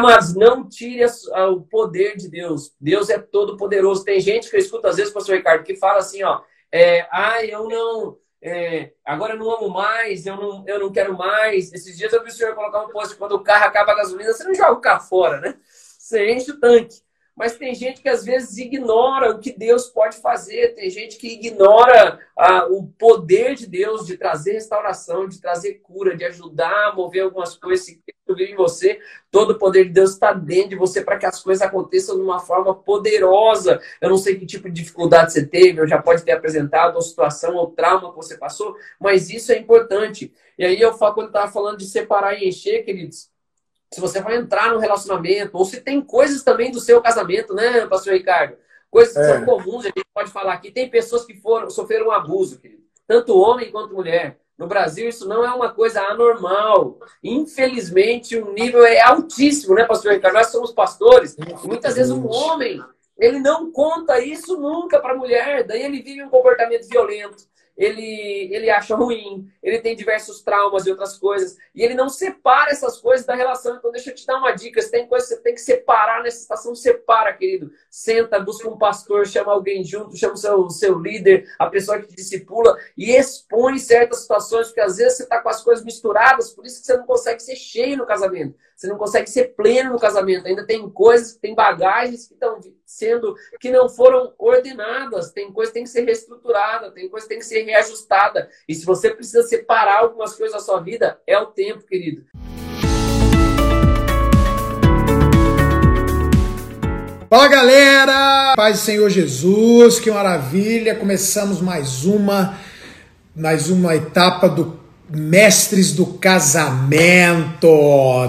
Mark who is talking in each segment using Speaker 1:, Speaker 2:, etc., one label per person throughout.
Speaker 1: Mas não tire o poder de Deus. Deus é todo poderoso. Tem gente que eu escuto às vezes, pastor Ricardo, que fala assim, ó, é, ah, eu não, é, agora eu não amo mais, eu não, eu não quero mais. Esses dias eu vi o senhor colocar um post, quando o carro acaba a gasolina, você não joga o carro fora, né? Você enche o tanque. Mas tem gente que às vezes ignora o que Deus pode fazer, tem gente que ignora ah, o poder de Deus de trazer restauração, de trazer cura, de ajudar a mover algumas coisas. Se Cristo vive em você, todo o poder de Deus está dentro de você para que as coisas aconteçam de uma forma poderosa. Eu não sei que tipo de dificuldade você teve, ou já pode ter apresentado, ou situação, ou trauma que você passou, mas isso é importante. E aí eu quando estava falando de separar e encher, queridos, se você vai entrar no relacionamento, ou se tem coisas também do seu casamento, né, pastor Ricardo? Coisas que é. são comuns, a gente pode falar aqui. Tem pessoas que foram, sofreram um abuso, querido. tanto homem quanto mulher. No Brasil, isso não é uma coisa anormal. Infelizmente, o nível é altíssimo, né, pastor Ricardo? Nós somos pastores, e muitas vezes um homem, ele não conta isso nunca para a mulher, daí ele vive um comportamento violento ele, ele acha ruim, ele tem diversos traumas e outras coisas, e ele não separa essas coisas da relação. Então, deixa eu te dar uma dica: se tem coisa que você tem que separar nessa situação, separa, querido. Senta, busca um pastor, chama alguém junto, chama o seu, seu líder, a pessoa que te discipula, e expõe certas situações, porque às vezes você está com as coisas misturadas, por isso que você não consegue ser cheio no casamento. Você não consegue ser pleno no casamento. Ainda tem coisas, tem bagagens que estão sendo que não foram ordenadas. Tem coisa que tem que ser reestruturada, tem coisa que tem que ser reajustada. E se você precisa separar algumas coisas da sua vida, é o tempo, querido.
Speaker 2: Fala galera! Paz do Senhor Jesus, que maravilha! Começamos mais uma, mais uma etapa do mestres do casamento.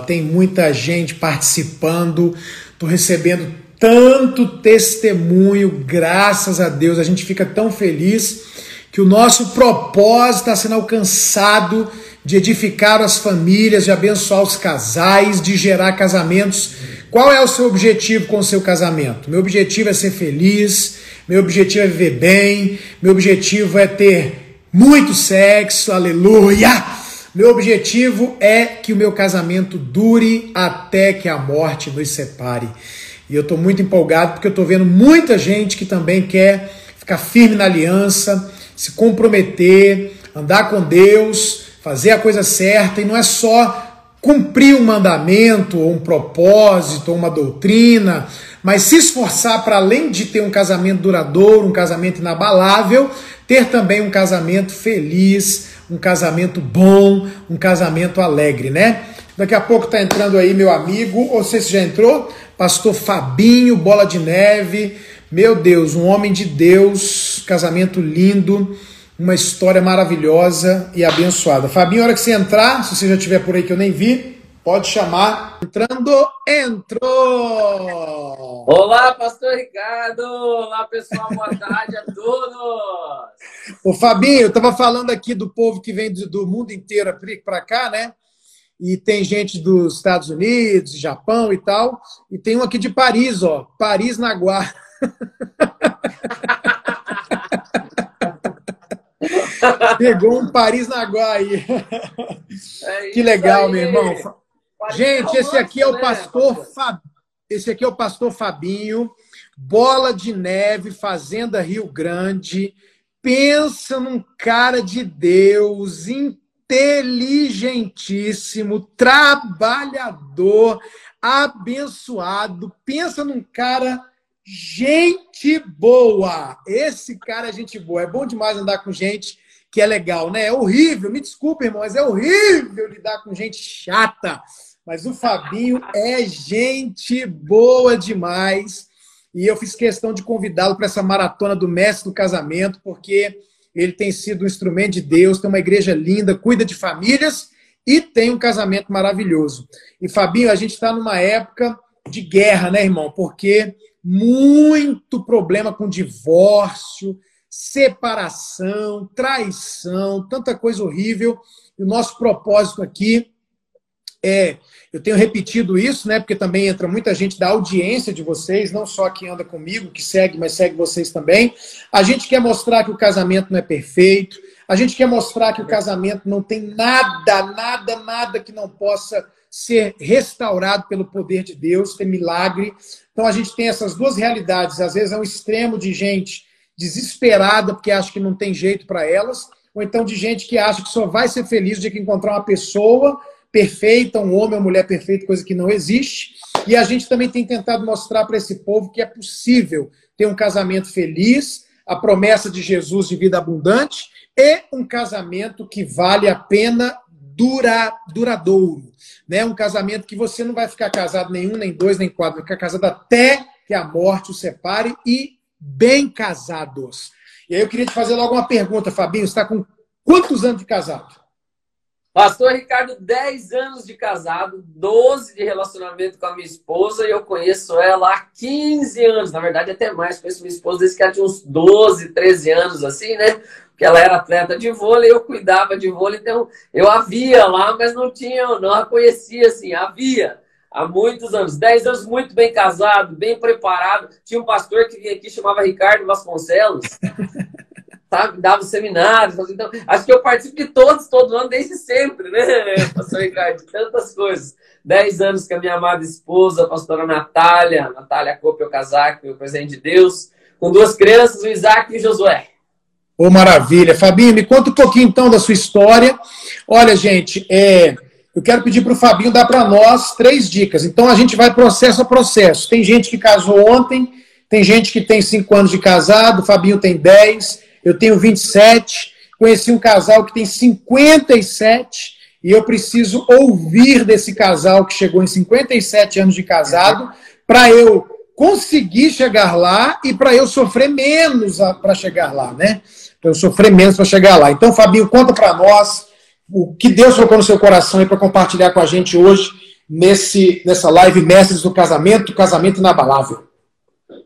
Speaker 2: Tem muita gente participando. Estou recebendo tanto testemunho, graças a Deus. A gente fica tão feliz que o nosso propósito está sendo alcançado de edificar as famílias, de abençoar os casais, de gerar casamentos. Qual é o seu objetivo com o seu casamento? Meu objetivo é ser feliz, meu objetivo é viver bem, meu objetivo é ter muito sexo, aleluia! Meu objetivo é que o meu casamento dure até que a morte nos separe. E eu estou muito empolgado porque eu estou vendo muita gente que também quer ficar firme na aliança, se comprometer, andar com Deus, fazer a coisa certa. E não é só cumprir um mandamento, ou um propósito, ou uma doutrina, mas se esforçar para além de ter um casamento duradouro, um casamento inabalável, ter também um casamento feliz, um casamento bom, um casamento alegre, né? Daqui a pouco está entrando aí meu amigo, ou se já entrou, pastor Fabinho, bola de neve. Meu Deus, um homem de Deus, casamento lindo, uma história maravilhosa e abençoada. Fabinho, hora que você entrar, se você já estiver por aí que eu nem vi, Pode chamar. Entrando, entrou!
Speaker 1: Olá, pastor Ricardo! Olá, pessoal, boa tarde a todos!
Speaker 2: O Fabinho, eu estava falando aqui do povo que vem do mundo inteiro para cá, né? E tem gente dos Estados Unidos, Japão e tal. E tem um aqui de Paris, ó. Paris Naguá. Pegou um Paris Naguá aí. É que legal, aí. meu irmão. Gente, esse aqui é o né, pastor Fab... esse aqui é o pastor Fabinho, Bola de Neve, Fazenda Rio Grande. Pensa num cara de Deus, inteligentíssimo, trabalhador, abençoado. Pensa num cara gente boa. Esse cara é gente boa. É bom demais andar com gente que é legal, né? É horrível, me desculpe, irmão, mas é horrível lidar com gente chata. Mas o Fabinho é gente boa demais. E eu fiz questão de convidá-lo para essa maratona do Mestre do Casamento, porque ele tem sido um instrumento de Deus, tem uma igreja linda, cuida de famílias e tem um casamento maravilhoso. E Fabinho, a gente está numa época de guerra, né, irmão? Porque muito problema com divórcio, separação, traição, tanta coisa horrível. E o nosso propósito aqui é, eu tenho repetido isso, né? Porque também entra muita gente da audiência de vocês, não só quem anda comigo, que segue, mas segue vocês também. A gente quer mostrar que o casamento não é perfeito. A gente quer mostrar que o casamento não tem nada, nada, nada que não possa ser restaurado pelo poder de Deus, ter milagre. Então a gente tem essas duas realidades. Às vezes é um extremo de gente desesperada porque acha que não tem jeito para elas, ou então de gente que acha que só vai ser feliz de que encontrar uma pessoa perfeita, um homem ou mulher perfeita, coisa que não existe. E a gente também tem tentado mostrar para esse povo que é possível ter um casamento feliz, a promessa de Jesus de vida abundante e um casamento que vale a pena dura, duradouro. Né? Um casamento que você não vai ficar casado nenhum, nem dois, nem quatro, vai ficar casado até que a morte o separe e bem casados. E aí eu queria te fazer logo uma pergunta, Fabinho. Você está com quantos anos de casado?
Speaker 1: Pastor Ricardo, 10 anos de casado, 12 de relacionamento com a minha esposa e eu conheço ela há 15 anos, na verdade até mais. Conheço minha esposa desde que ela tinha uns 12, 13 anos, assim, né? Porque ela era atleta de vôlei, eu cuidava de vôlei, então eu havia lá, mas não tinha, não a conhecia assim, havia há muitos anos, 10 anos muito bem casado, bem preparado. Tinha um pastor que vinha aqui, chamava Ricardo Vasconcelos. sabe? Dava seminários. Então, acho que eu participo de todos, todo ano, desde sempre, né, pastor Ricardo? Tantas coisas. Dez anos com a minha amada esposa, a pastora Natália, Natália Copel Casaco, meu presente de Deus, com duas crianças, o Isaac e o Josué.
Speaker 2: Ô, oh, maravilha. Fabinho, me conta um pouquinho então da sua história. Olha, gente, é, eu quero pedir para o Fabinho dar para nós três dicas. Então, a gente vai processo a processo. Tem gente que casou ontem, tem gente que tem cinco anos de casado, o Fabinho tem dez eu tenho 27, conheci um casal que tem 57 e eu preciso ouvir desse casal que chegou em 57 anos de casado para eu conseguir chegar lá e para eu sofrer menos para chegar lá, né? Para eu sofrer menos para chegar lá. Então, Fabinho, conta para nós o que Deus colocou no seu coração aí para compartilhar com a gente hoje nesse, nessa live Mestres do Casamento, Casamento Inabalável.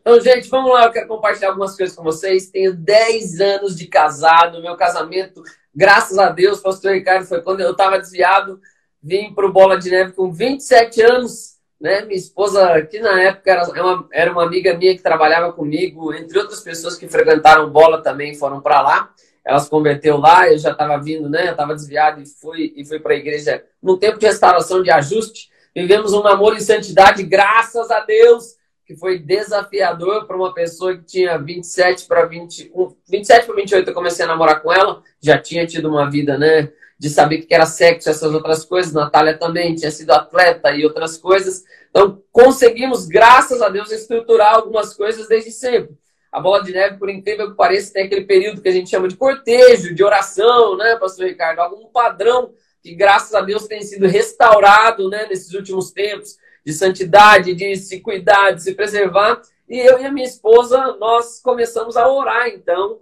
Speaker 1: Então, gente, vamos lá. Eu quero compartilhar algumas coisas com vocês. Tenho 10 anos de casado. Meu casamento, graças a Deus, pastor Ricardo, foi quando eu estava desviado. Vim para o Bola de Neve com 27 anos. Né? Minha esposa, que na época era é uma, era uma amiga minha que trabalhava comigo, entre outras pessoas que frequentaram bola também foram para lá. Ela se converteu lá, eu já estava vindo, né? Eu estava desviado e fui, e fui para a igreja num tempo de restauração, de ajuste. Vivemos um namoro em santidade, graças a Deus que foi desafiador para uma pessoa que tinha 27 para 21, 27 para 28 eu comecei a namorar com ela, já tinha tido uma vida, né, de saber que era sexo, essas outras coisas. Natália também tinha sido atleta e outras coisas. Então, conseguimos, graças a Deus, estruturar algumas coisas desde sempre. A bola de neve, por incrível que pareça, tem aquele período que a gente chama de cortejo, de oração, né, pastor Ricardo? Algum padrão que, graças a Deus, tem sido restaurado, né, nesses últimos tempos de santidade, de se cuidar, de se preservar. E eu e a minha esposa, nós começamos a orar, então,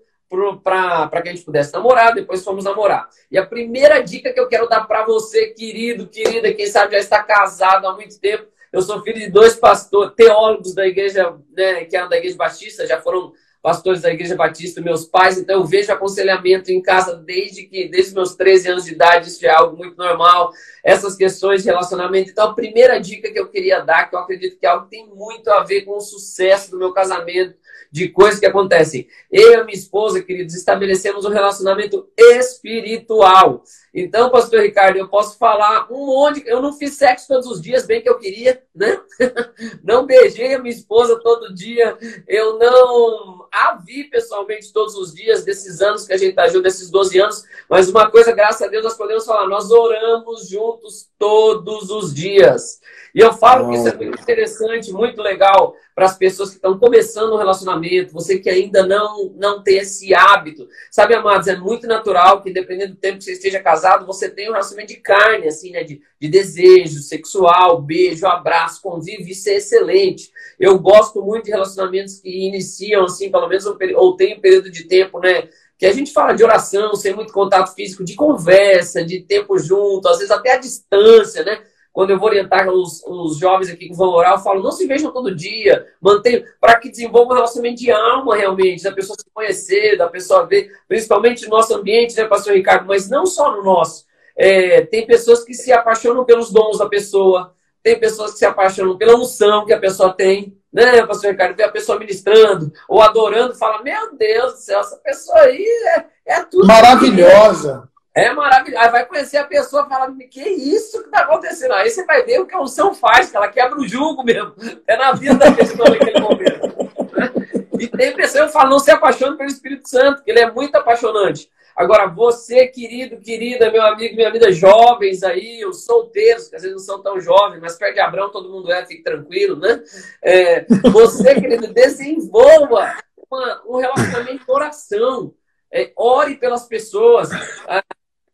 Speaker 1: para que a gente pudesse namorar, depois fomos namorar. E a primeira dica que eu quero dar para você, querido, querida, quem sabe já está casado há muito tempo, eu sou filho de dois pastores, teólogos da igreja, né, que eram da igreja batista, já foram pastores da Igreja Batista, meus pais, então eu vejo aconselhamento em casa desde que, desde meus 13 anos de idade, isso é algo muito normal, essas questões de relacionamento. Então, a primeira dica que eu queria dar, que eu acredito que é algo tem muito a ver com o sucesso do meu casamento, de coisas que acontecem. Eu e a minha esposa, queridos, estabelecemos um relacionamento espiritual. Então, pastor Ricardo, eu posso falar um monte. Eu não fiz sexo todos os dias, bem que eu queria, né? Não beijei a minha esposa todo dia. Eu não a vi pessoalmente todos os dias, desses anos que a gente está junto, desses 12 anos. Mas uma coisa, graças a Deus, nós podemos falar: nós oramos juntos todos os dias. E eu falo que isso é muito interessante, muito legal para as pessoas que estão começando um relacionamento, você que ainda não, não tem esse hábito. Sabe, amados, é muito natural que, dependendo do tempo que você esteja casado, você tenha um relacionamento de carne, assim, né? De, de desejo sexual, beijo, abraço, convívio, isso é excelente. Eu gosto muito de relacionamentos que iniciam, assim, pelo menos, ou tem um período de tempo, né? Que a gente fala de oração, sem muito contato físico, de conversa, de tempo junto, às vezes até a distância, né? quando eu vou orientar os, os jovens aqui que vão orar, eu falo, não se vejam todo dia, mantenham, para que desenvolva um relacionamento de alma realmente, da pessoa se conhecer, da pessoa ver, principalmente no nosso ambiente, né, pastor Ricardo, mas não só no nosso. É, tem pessoas que se apaixonam pelos dons da pessoa, tem pessoas que se apaixonam pela unção que a pessoa tem, né, pastor Ricardo? Vê a pessoa ministrando ou adorando, fala: Meu Deus do céu, essa pessoa aí é, é tudo.
Speaker 2: Maravilhosa.
Speaker 1: É maravilhoso. Aí vai conhecer a pessoa e falar, que isso que está acontecendo? Aí você vai ver o que a unção faz, que ela quebra o jugo mesmo. É na vida da pessoa naquele momento. E tem pessoa que fala, não se apaixone pelo Espírito Santo, que ele é muito apaixonante. Agora, você, querido, querida, meu amigo, minha vida, jovens aí, os solteiros, que às vezes não são tão jovens, mas perto de Abraão todo mundo é, fique tranquilo, né? É, você, querido, desenvolva uma, um relacionamento de oração. É, ore pelas pessoas.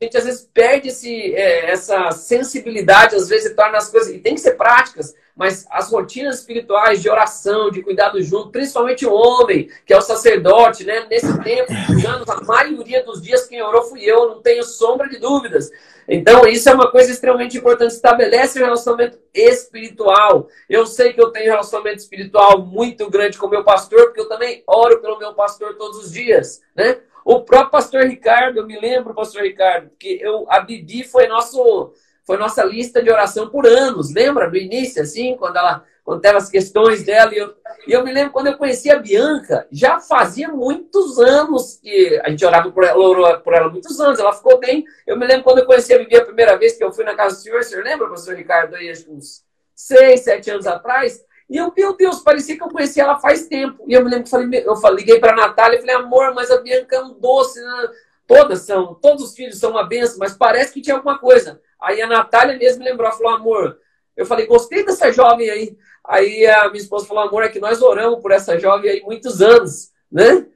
Speaker 1: A gente às vezes perde esse, é, essa sensibilidade, às vezes torna as coisas. E tem que ser práticas mas as rotinas espirituais de oração, de cuidado junto, principalmente o homem, que é o sacerdote, né? Nesse tempo, anos, a maioria dos dias quem orou fui eu, não tenho sombra de dúvidas. Então, isso é uma coisa extremamente importante. Estabelece um relacionamento espiritual. Eu sei que eu tenho um relacionamento espiritual muito grande com o meu pastor, porque eu também oro pelo meu pastor todos os dias, né? O próprio pastor Ricardo, eu me lembro, pastor Ricardo, que eu, a Bibi foi nosso foi nossa lista de oração por anos, lembra? No início, assim, quando ela quando teve as questões dela. E eu, e eu me lembro quando eu conheci a Bianca, já fazia muitos anos que a gente orava por ela, orou por ela muitos anos, ela ficou bem. Eu me lembro quando eu conheci a Bibi a primeira vez que eu fui na casa do senhor, o senhor lembra, pastor Ricardo, aí, acho que uns seis, sete anos atrás? E eu, meu Deus, parecia que eu conhecia ela faz tempo. E eu me lembro que falei, eu falei, liguei para a Natália e falei, amor, mas a Bianca é um doce, né? Todas são, todos os filhos são uma benção, mas parece que tinha alguma coisa. Aí a Natália mesmo me lembrou, falou, amor, eu falei, gostei dessa jovem aí. Aí a minha esposa falou, amor, é que nós oramos por essa jovem aí muitos anos, né?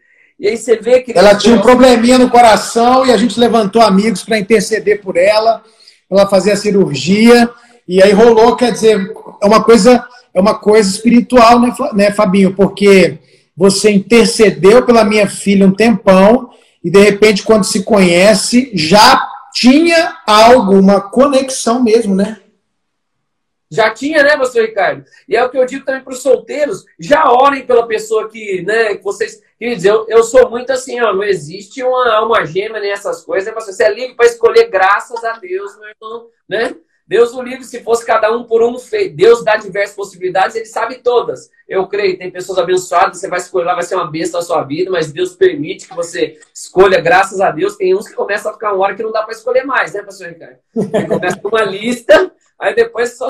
Speaker 1: E aí você vê que.
Speaker 2: Ela tinha um probleminha no coração e a gente levantou amigos para interceder por ela, para ela fazer a cirurgia. E aí rolou, quer dizer, é uma coisa, é uma coisa espiritual, né, né, Fabinho? Porque você intercedeu pela minha filha um tempão, e de repente, quando se conhece, já tinha alguma conexão mesmo, né?
Speaker 1: Já tinha, né, pastor Ricardo? E é o que eu digo também para os solteiros: já orem pela pessoa que, né, que vocês. Quer dizer, eu, eu sou muito assim, ó, não existe uma alma gêmea nessas coisas, né, Você é livre para escolher, graças a Deus, meu irmão, né? Deus o livre, se fosse cada um por um, Deus dá diversas possibilidades, ele sabe todas. Eu creio, tem pessoas abençoadas, você vai escolher lá, vai ser uma bênção na sua vida, mas Deus permite que você escolha, graças a Deus. Tem uns que começam a ficar uma hora que não dá para escolher mais, né, pastor Ricardo? Ele começa com uma lista, aí depois só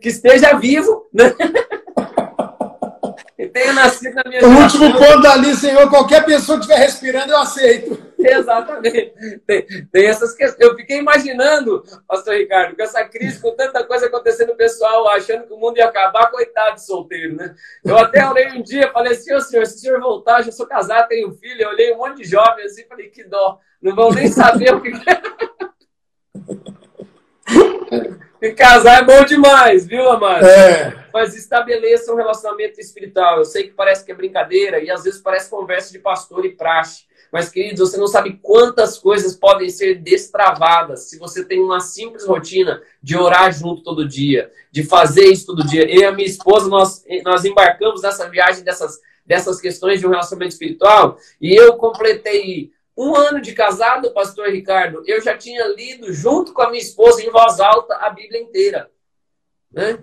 Speaker 1: que esteja vivo, né?
Speaker 2: e tenha nascido na minha O geração. último ponto ali, Senhor, qualquer pessoa que estiver respirando, eu aceito.
Speaker 1: Exatamente. Tem, tem, essas questões. Eu fiquei imaginando, pastor Ricardo, com essa crise, com tanta coisa acontecendo, o pessoal achando que o mundo ia acabar, coitado de solteiro, né? Eu até olhei um dia, falei assim, ô senhor, se o senhor voltar, já sou casado, tenho filho, eu olhei um monte de jovens assim, falei, que dó, não vão nem saber o que E casar é bom demais, viu, amado? É. Mas estabeleça um relacionamento espiritual. Eu sei que parece que é brincadeira e às vezes parece conversa de pastor e praxe. Mas, queridos, você não sabe quantas coisas podem ser destravadas se você tem uma simples rotina de orar junto todo dia, de fazer isso todo dia. Eu e a minha esposa, nós, nós embarcamos nessa viagem dessas, dessas questões de um relacionamento espiritual e eu completei um ano de casado, pastor Ricardo, eu já tinha lido junto com a minha esposa em voz alta a Bíblia inteira. Né?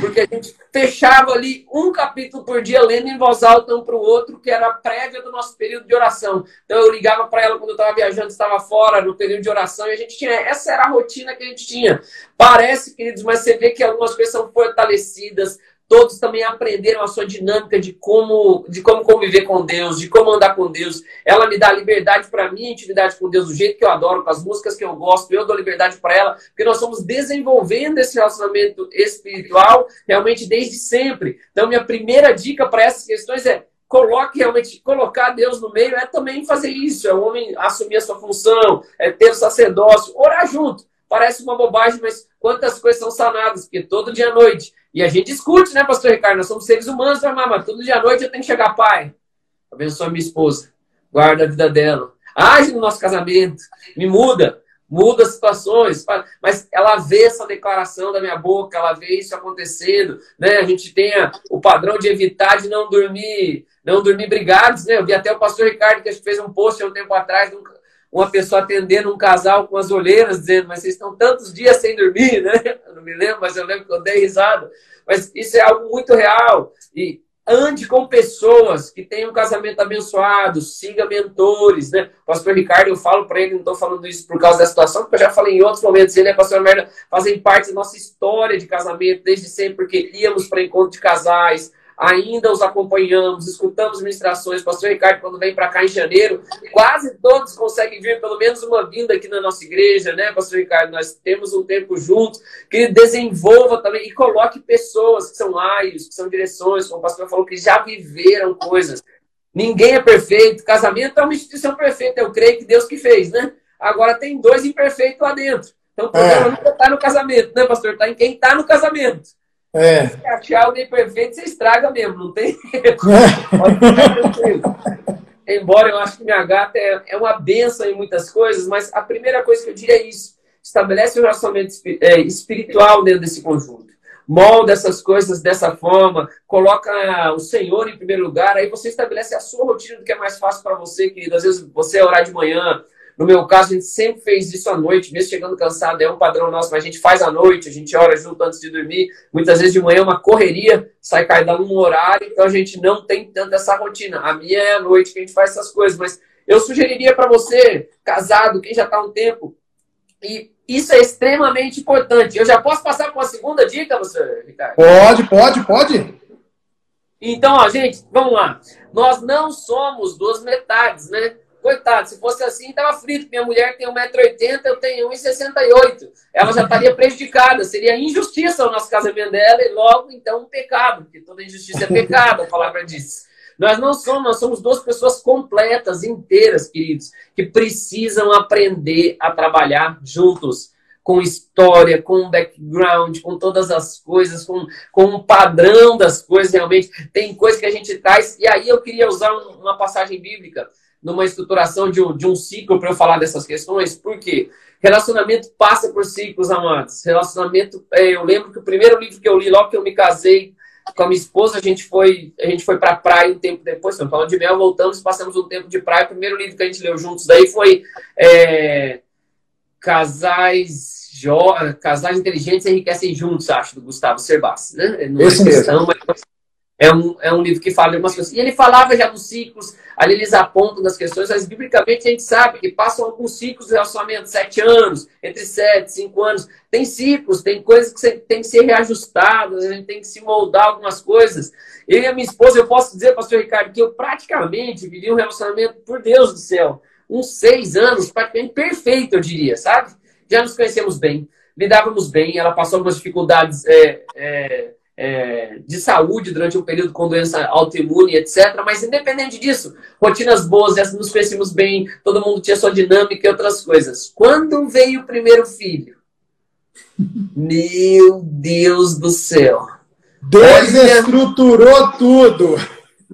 Speaker 1: Porque a gente fechava ali um capítulo por dia lendo em voz alta um para o outro, que era a prévia do nosso período de oração. Então eu ligava para ela quando eu estava viajando, estava fora no período de oração, e a gente tinha. Essa era a rotina que a gente tinha. Parece, queridos, mas você vê que algumas coisas são fortalecidas, todos também aprenderam a sua dinâmica de como, de como conviver com Deus, de como andar com Deus. Ela me dá liberdade para mim, intimidade com Deus, do jeito que eu adoro, com as músicas que eu gosto, eu dou liberdade para ela, porque nós estamos desenvolvendo esse relacionamento espiritual realmente desde sempre. Então, minha primeira dica para essas questões é coloque realmente, colocar Deus no meio é também fazer isso, é o homem assumir a sua função, é ter o sacerdócio, orar junto. Parece uma bobagem, mas quantas coisas são sanadas, porque todo dia à noite e a gente discute, né, pastor Ricardo? Nós somos seres humanos, né, mas todo dia à noite eu tenho que chegar, pai. Abençoa minha esposa. Guarda a vida dela. Age no nosso casamento. Me muda. Muda situações. Mas ela vê essa declaração da minha boca, ela vê isso acontecendo. Né? A gente tem o padrão de evitar de não dormir, não dormir brigados. Né? Eu vi até o pastor Ricardo que fez um post há um tempo atrás uma pessoa atendendo um casal com as olheiras, dizendo, mas vocês estão tantos dias sem dormir, né? Eu não me lembro, mas eu lembro que eu dei risada. Mas isso é algo muito real. E ande com pessoas que tenham um casamento abençoado, siga mentores, né? O pastor Ricardo, eu falo para ele, não estou falando isso por causa da situação, porque eu já falei em outros momentos, ele a pastora Merda fazem parte da nossa história de casamento desde sempre, porque íamos para encontro de casais, ainda os acompanhamos, escutamos ministrações. Pastor Ricardo, quando vem para cá em janeiro, quase todos conseguem vir pelo menos uma vinda aqui na nossa igreja, né, Pastor Ricardo? Nós temos um tempo juntos, que desenvolva também e coloque pessoas que são laios, que são direções, como o pastor falou, que já viveram coisas. Ninguém é perfeito. Casamento é uma instituição perfeita, eu creio que Deus que fez, né? Agora tem dois imperfeitos lá dentro. Então o problema é. não está no casamento, né, pastor? Está em quem está no casamento. É. Se achar alguém perfeito, você estraga mesmo, não tem é. Embora eu acho que minha gata é, é uma benção em muitas coisas, mas a primeira coisa que eu diria é isso. Estabelece um relacionamento é, espiritual dentro desse conjunto. Molda essas coisas dessa forma, coloca o Senhor em primeiro lugar, aí você estabelece a sua rotina do que é mais fácil para você, querido. Às vezes você é orar de manhã, no meu caso, a gente sempre fez isso à noite, mesmo chegando cansado, é um padrão nosso, mas a gente faz à noite, a gente ora junto antes de dormir. Muitas vezes de manhã é uma correria, sai cada um horário, então a gente não tem tanto essa rotina. A minha é à noite que a gente faz essas coisas, mas eu sugeriria para você, casado, quem já está há um tempo, e isso é extremamente importante. Eu já posso passar para uma segunda dica, você, Ricardo?
Speaker 2: Pode, pode, pode.
Speaker 1: Então, ó, gente, vamos lá. Nós não somos duas metades, né? Coitado, se fosse assim, tava frito. Minha mulher tem 1,80m, eu tenho 1,68m. Ela já estaria prejudicada. Seria injustiça o nosso casamento dela e logo, então, um pecado, porque toda injustiça é pecado, a palavra diz. Nós não somos, nós somos duas pessoas completas, inteiras, queridos, que precisam aprender a trabalhar juntos com história, com background, com todas as coisas, com, com um padrão das coisas realmente. Tem coisa que a gente traz. E aí eu queria usar uma passagem bíblica numa estruturação de um, de um ciclo para eu falar dessas questões, porque relacionamento passa por ciclos, amados. Relacionamento, é, eu lembro que o primeiro livro que eu li, logo que eu me casei com a minha esposa, a gente foi, a gente foi para a praia um tempo depois, estamos falando de mel, voltamos, passamos um tempo de praia. O primeiro livro que a gente leu juntos daí foi é, Casais. Casais Inteligentes Enriquecem Juntos, acho, do Gustavo Cerbasi, né?
Speaker 2: Não é Esse questão, mesmo. mas
Speaker 1: é um, é um livro que fala algumas coisas. E ele falava já dos ciclos, ali eles apontam das questões, mas biblicamente a gente sabe que passam alguns ciclos de relacionamento, sete anos, entre sete, cinco anos. Tem ciclos, tem coisas que tem que ser reajustadas, a gente tem que se moldar algumas coisas. Eu e a minha esposa, eu posso dizer, pastor Ricardo, que eu praticamente vivi um relacionamento, por Deus do céu, uns seis anos, praticamente perfeito, eu diria, sabe? Já nos conhecemos bem, lidávamos bem, ela passou algumas dificuldades. É, é, é, de saúde durante um período com doença autoimune, etc. Mas independente disso, rotinas boas, nos conhecemos bem, todo mundo tinha sua dinâmica e outras coisas. Quando veio o primeiro filho? Meu Deus do céu!
Speaker 2: Desestruturou tudo!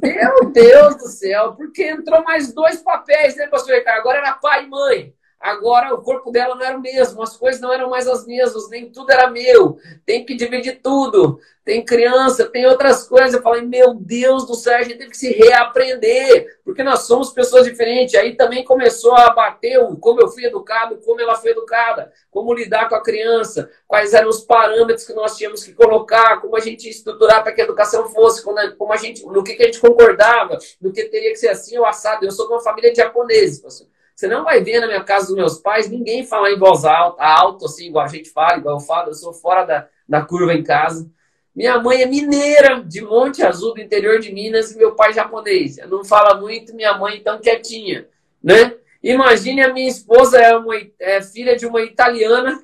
Speaker 1: Meu Deus do céu, porque entrou mais dois papéis, né, pastor Ricardo? Agora era pai e mãe. Agora o corpo dela não era o mesmo, as coisas não eram mais as mesmas, nem tudo era meu. Tem que dividir tudo. Tem criança, tem outras coisas. Eu falei, meu Deus do céu, a gente teve que se reaprender, porque nós somos pessoas diferentes. Aí também começou a bater o como eu fui educado, como ela foi educada, como lidar com a criança, quais eram os parâmetros que nós tínhamos que colocar, como a gente estruturar para que a educação fosse, como a gente, no que, que a gente concordava, no que teria que ser assim ou assado. Eu sou de uma família de japoneses. Você não vai ver na minha casa dos meus pais ninguém falar em voz alta, alto, assim, igual a gente fala, igual eu falo, eu sou fora da, da curva em casa. Minha mãe é mineira, de Monte Azul, do interior de Minas, e meu pai japonês. Eu não fala muito, minha mãe tão quietinha, né? Imagine a minha esposa é, uma, é filha de uma italiana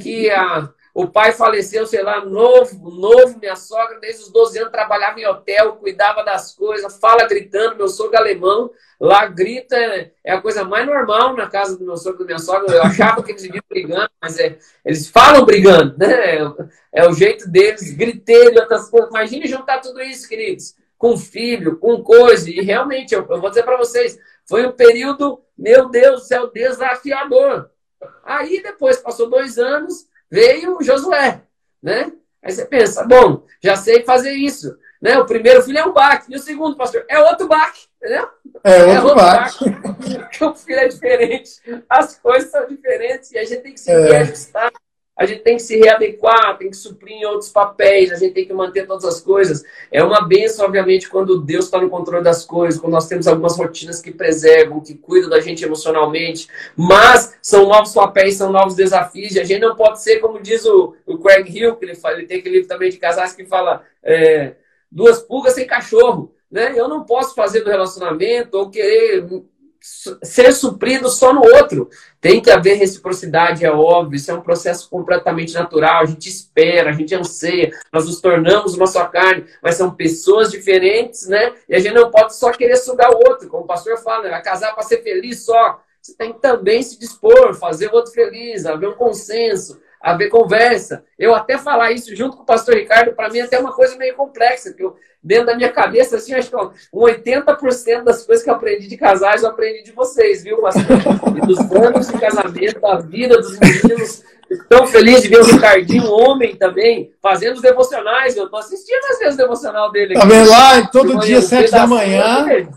Speaker 1: que a, o pai faleceu, sei lá, novo, novo, minha sogra, desde os 12 anos, trabalhava em hotel, cuidava das coisas, fala gritando, meu sogro alemão, lá grita, é a coisa mais normal na casa do meu sogro e da minha sogra. Eu achava que eles viviam brigando, mas é, eles falam brigando, né? É, é o jeito deles, griteiro, outras coisas. Imagine juntar tudo isso, queridos, com filho, com coisa, e realmente, eu, eu vou dizer para vocês, foi um período, meu Deus do céu, desafiador. Aí depois, passou dois anos, veio Josué, né? Aí você pensa, bom, já sei fazer isso. Né? O primeiro filho é um baque, e o segundo, pastor, é outro baque, entendeu?
Speaker 2: É, é outro, baque.
Speaker 1: baque. o filho é diferente, as coisas são diferentes, e a gente tem que se é. ajustar. A gente tem que se readequar, tem que suprir em outros papéis, a gente tem que manter todas as coisas. É uma benção, obviamente, quando Deus está no controle das coisas, quando nós temos algumas rotinas que preservam, que cuidam da gente emocionalmente, mas são novos papéis, são novos desafios, e a gente não pode ser, como diz o, o Craig Hill, que ele, fala, ele tem aquele livro também de casais que fala é, duas pulgas sem cachorro. Né? Eu não posso fazer do relacionamento ou querer ser suprido só no outro. Tem que haver reciprocidade, é óbvio, isso é um processo completamente natural. A gente espera, a gente anseia, nós nos tornamos uma só carne, mas são pessoas diferentes, né? E a gente não pode só querer sugar o outro, como o pastor fala, né? casar para ser feliz só. Você tem que também se dispor, fazer o outro feliz, haver um consenso, haver conversa. Eu até falar isso junto com o pastor Ricardo, para mim é até uma coisa meio complexa, porque eu, dentro da minha cabeça, assim, acho que um 80% das coisas que eu aprendi de casais, eu aprendi de vocês, viu, pastor? E dos anos de casamento, da vida dos meninos. Tão feliz de ver o Ricardinho, homem também, fazendo os devocionais. Eu tô assistindo às vezes o devocional dele.
Speaker 2: Aqui. Tá vendo lá? Todo dia, sete da manhã,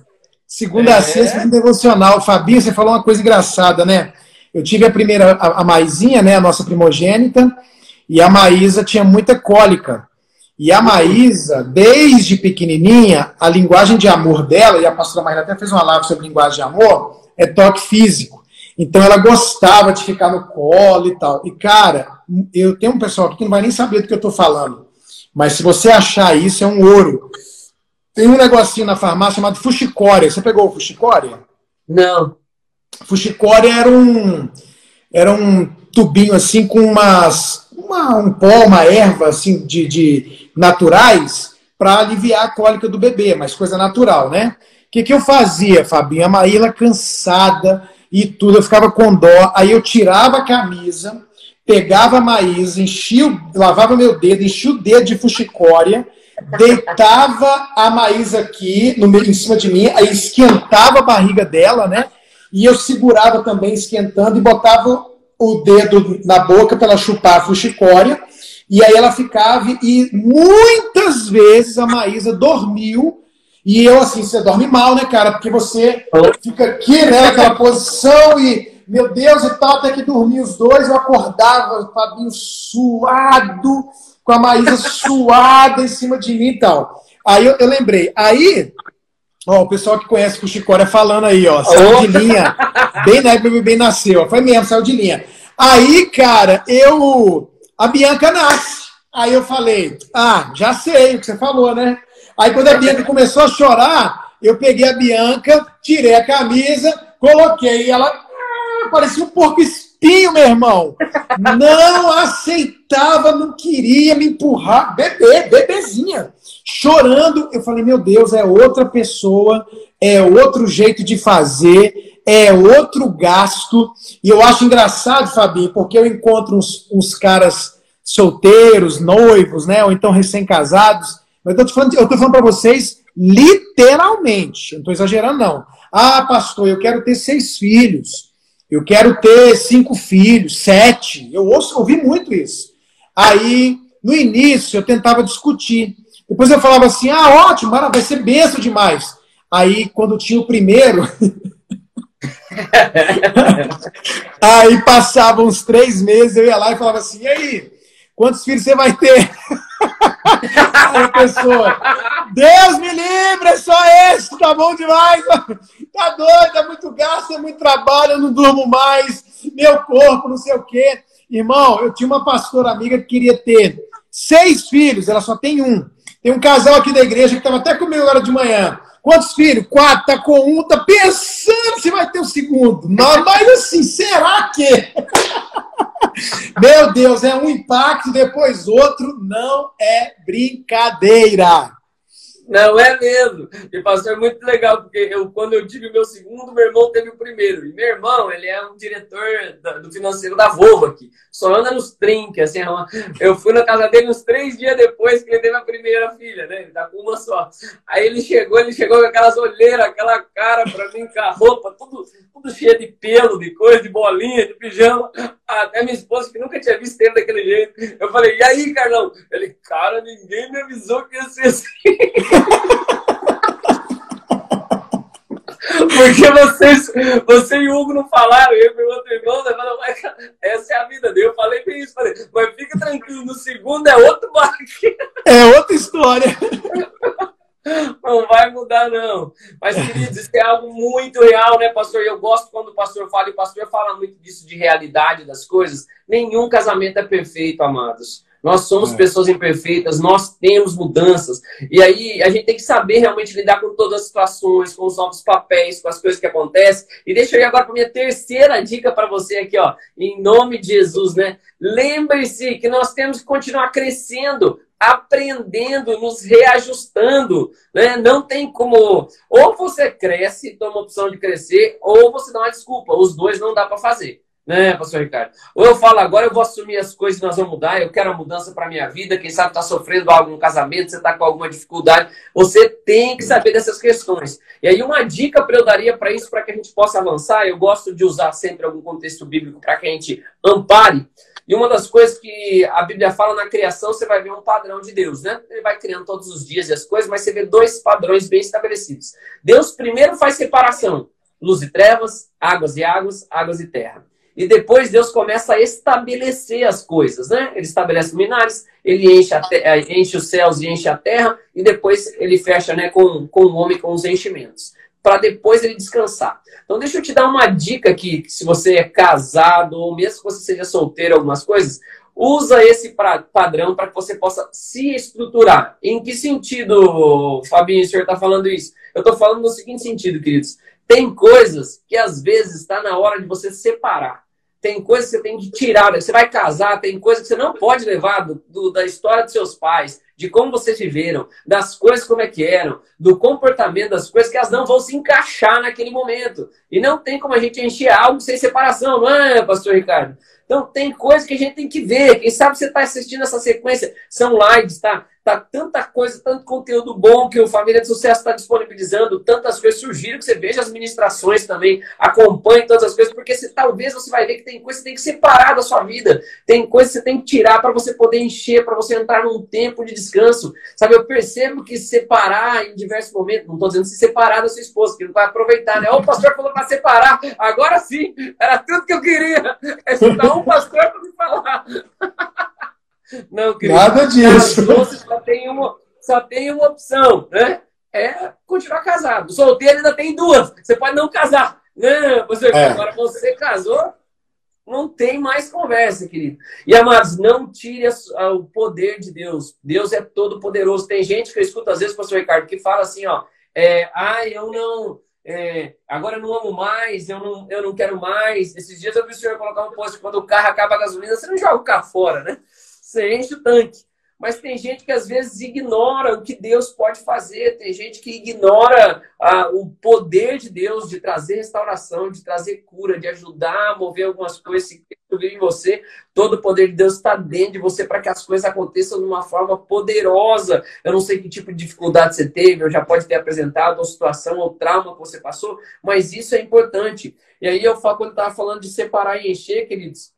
Speaker 2: segunda é. a sexta, um devocional. Fabinho, você falou uma coisa engraçada, né? Eu tive a primeira, a, a Maisinha, né, a nossa primogênita, e a Maísa tinha muita cólica. E a Maísa, desde pequenininha, a linguagem de amor dela, e a pastora Maíra até fez uma live sobre linguagem de amor, é toque físico. Então ela gostava de ficar no colo e tal. E cara, eu tenho um pessoal aqui que não vai nem saber do que eu estou falando. Mas se você achar isso, é um ouro. Tem um negocinho na farmácia chamado fuxicória. Você pegou o fuxicória?
Speaker 1: Não.
Speaker 2: Fuxicória era um, era um tubinho assim com umas, uma, um pó, uma erva assim de, de naturais para aliviar a cólica do bebê, mas coisa natural, né? O que, que eu fazia, Fabinho? A Maíla cansada e tudo, eu ficava com dó. Aí eu tirava a camisa, pegava a Maísa, enchia, lavava meu dedo, enchia o dedo de fuxicória, deitava a Maísa aqui no meio, em cima de mim, aí esquentava a barriga dela, né? E eu segurava também, esquentando, e botava o dedo na boca para ela chupar a fuxicória. E aí ela ficava, e muitas vezes a Maísa dormiu. E eu, assim, você dorme mal, né, cara? Porque você fica aqui, né, naquela posição e, meu Deus, e tal, até que dormi os dois. Eu acordava, o Fabinho suado, com a Maísa suada em cima de mim e tal. Aí eu, eu lembrei. Aí Ó, o pessoal que conhece o Chicória falando aí, ó. Saiu de linha. Bem na época que o bebê nasceu. Foi mesmo, saiu de linha. Aí, cara, eu. A Bianca nasce. Aí eu falei, ah, já sei o que você falou, né? Aí quando a Bianca começou a chorar, eu peguei a Bianca, tirei a camisa, coloquei ela ah, parecia um porco espinho, meu irmão. Não aceitava, não queria me empurrar. Bebê, bebezinha chorando. Eu falei, meu Deus, é outra pessoa, é outro jeito de fazer, é outro gasto. E eu acho engraçado, Fabinho, porque eu encontro uns, uns caras solteiros, noivos, né? Ou então recém-casados. Mas eu tô falando, eu tô falando para vocês literalmente, não estou exagerando, não. Ah, pastor, eu quero ter seis filhos. Eu quero ter cinco filhos, sete. Eu ouço, ouvi muito isso. Aí, no início, eu tentava discutir. Depois eu falava assim: ah, ótimo, vai ser benção demais. Aí, quando tinha o primeiro. aí passavam uns três meses, eu ia lá e falava assim: e aí, quantos filhos você vai ter? aí pessoa, Deus me livre, é só esse, tá bom demais. Tá doido, é muito gasto, é muito trabalho, eu não durmo mais, meu corpo, não sei o quê. Irmão, eu tinha uma pastora amiga que queria ter seis filhos, ela só tem um. Tem um casal aqui da igreja que estava até comigo agora de manhã. Quantos filhos? Quatro, tá com um, tá pensando se vai ter o um segundo. Mas assim, será que? Meu Deus, é um impacto, depois outro, não é brincadeira.
Speaker 1: Não é mesmo. E pastor, é muito legal, porque eu, quando eu tive o meu segundo, meu irmão teve o primeiro. E meu irmão, ele é um diretor do financeiro da Volvo aqui. Só anda nos trinques, assim. É eu fui na casa dele uns três dias depois que ele teve a primeira filha, né? Ele tá com uma só. Aí ele chegou, ele chegou com aquelas olheiras, aquela cara pra mim, com a roupa, tudo, tudo cheio de pelo, de coisa, de bolinha, de pijama. Até minha esposa, que nunca tinha visto ele daquele jeito. Eu falei, e aí, Carlão? Ele, cara, ninguém me avisou que ia ser assim. Porque vocês, você e o Hugo não falaram, eu e meu outro irmão, né? Falaram, essa é a vida dele. Eu falei bem isso, falei, mas fica tranquilo, no segundo é outro barco.
Speaker 2: É outra história.
Speaker 1: Não vai mudar, não. Mas, queridos, isso é algo muito real, né, pastor? Eu gosto quando o pastor fala, e o pastor fala muito disso de realidade das coisas. Nenhum casamento é perfeito, amados. Nós somos é. pessoas imperfeitas, nós temos mudanças. E aí a gente tem que saber realmente lidar com todas as situações, com os novos papéis, com as coisas que acontecem. E deixa eu ir agora para minha terceira dica para você aqui, ó. Em nome de Jesus, né? Lembre-se que nós temos que continuar crescendo, aprendendo, nos reajustando, né? Não tem como ou você cresce, toma a opção de crescer, ou você dá uma desculpa. Os dois não dá para fazer né, pastor Ricardo? Ou eu falo, agora eu vou assumir as coisas nós vamos mudar, eu quero a mudança para minha vida, quem sabe está sofrendo algo no casamento, você está com alguma dificuldade, você tem que saber dessas questões. E aí uma dica para eu daria para isso, para que a gente possa avançar, eu gosto de usar sempre algum contexto bíblico para que a gente ampare, e uma das coisas que a Bíblia fala na criação, você vai ver um padrão de Deus, né? Ele vai criando todos os dias e as coisas, mas você vê dois padrões bem estabelecidos. Deus primeiro faz separação, luz e trevas, águas e águas, águas e terra. E depois Deus começa a estabelecer as coisas, né? Ele estabelece luminares, ele enche, eh, enche os céus e enche a terra, e depois ele fecha né, com, com o homem com os enchimentos, para depois ele descansar. Então, deixa eu te dar uma dica aqui, se você é casado, ou mesmo que você seja solteiro, algumas coisas, usa esse padrão para que você possa se estruturar. Em que sentido, Fabinho, o senhor está falando isso? Eu estou falando no seguinte sentido, queridos. Tem coisas que às vezes está na hora de você separar tem coisas que você tem que tirar. Você vai casar, tem coisas que você não pode levar do, do, da história dos seus pais, de como vocês viveram, das coisas como é que eram, do comportamento das coisas que elas não vão se encaixar naquele momento. E não tem como a gente encher algo sem separação, não é, pastor Ricardo? Então tem coisas que a gente tem que ver. Quem sabe você está assistindo essa sequência, são lives, tá? Tá tanta coisa, tanto conteúdo bom que o Família de Sucesso está disponibilizando, tantas coisas. Sugiro que você veja as ministrações também, acompanhe todas as coisas, porque talvez você vai ver que tem coisa que você tem que separar da sua vida, tem coisa que você tem que tirar para você poder encher, para você entrar num tempo de descanso. Sabe, eu percebo que separar em diversos momentos, não estou dizendo se separar da sua esposa, que não vai aproveitar, né? O pastor falou para separar, agora sim, era tudo que eu queria. É escutar um pastor para me falar.
Speaker 2: Não, querido. Nada disso.
Speaker 1: Só tem uma, só tem uma opção, né? É continuar casado. Solteiro ainda tem duas. Você pode não casar. Não, você, é. agora você casou, não tem mais conversa, querido. E, amados, não tire o poder de Deus. Deus é todo poderoso. Tem gente que eu escuto às vezes, pastor Ricardo, que fala assim, ó, é, ah, eu não, é, agora eu não amo mais, eu não, eu não quero mais. Esses dias eu vi o senhor colocar um post, quando o carro acaba a gasolina, você não joga o carro fora, né? Você enche o tanque. Mas tem gente que às vezes ignora o que Deus pode fazer, tem gente que ignora ah, o poder de Deus de trazer restauração, de trazer cura, de ajudar a mover algumas coisas. Se vive em você, todo o poder de Deus está dentro de você para que as coisas aconteçam de uma forma poderosa. Eu não sei que tipo de dificuldade você teve, ou já pode ter apresentado, ou situação, ou trauma que você passou, mas isso é importante. E aí eu falo, quando estava falando de separar e encher, queridos,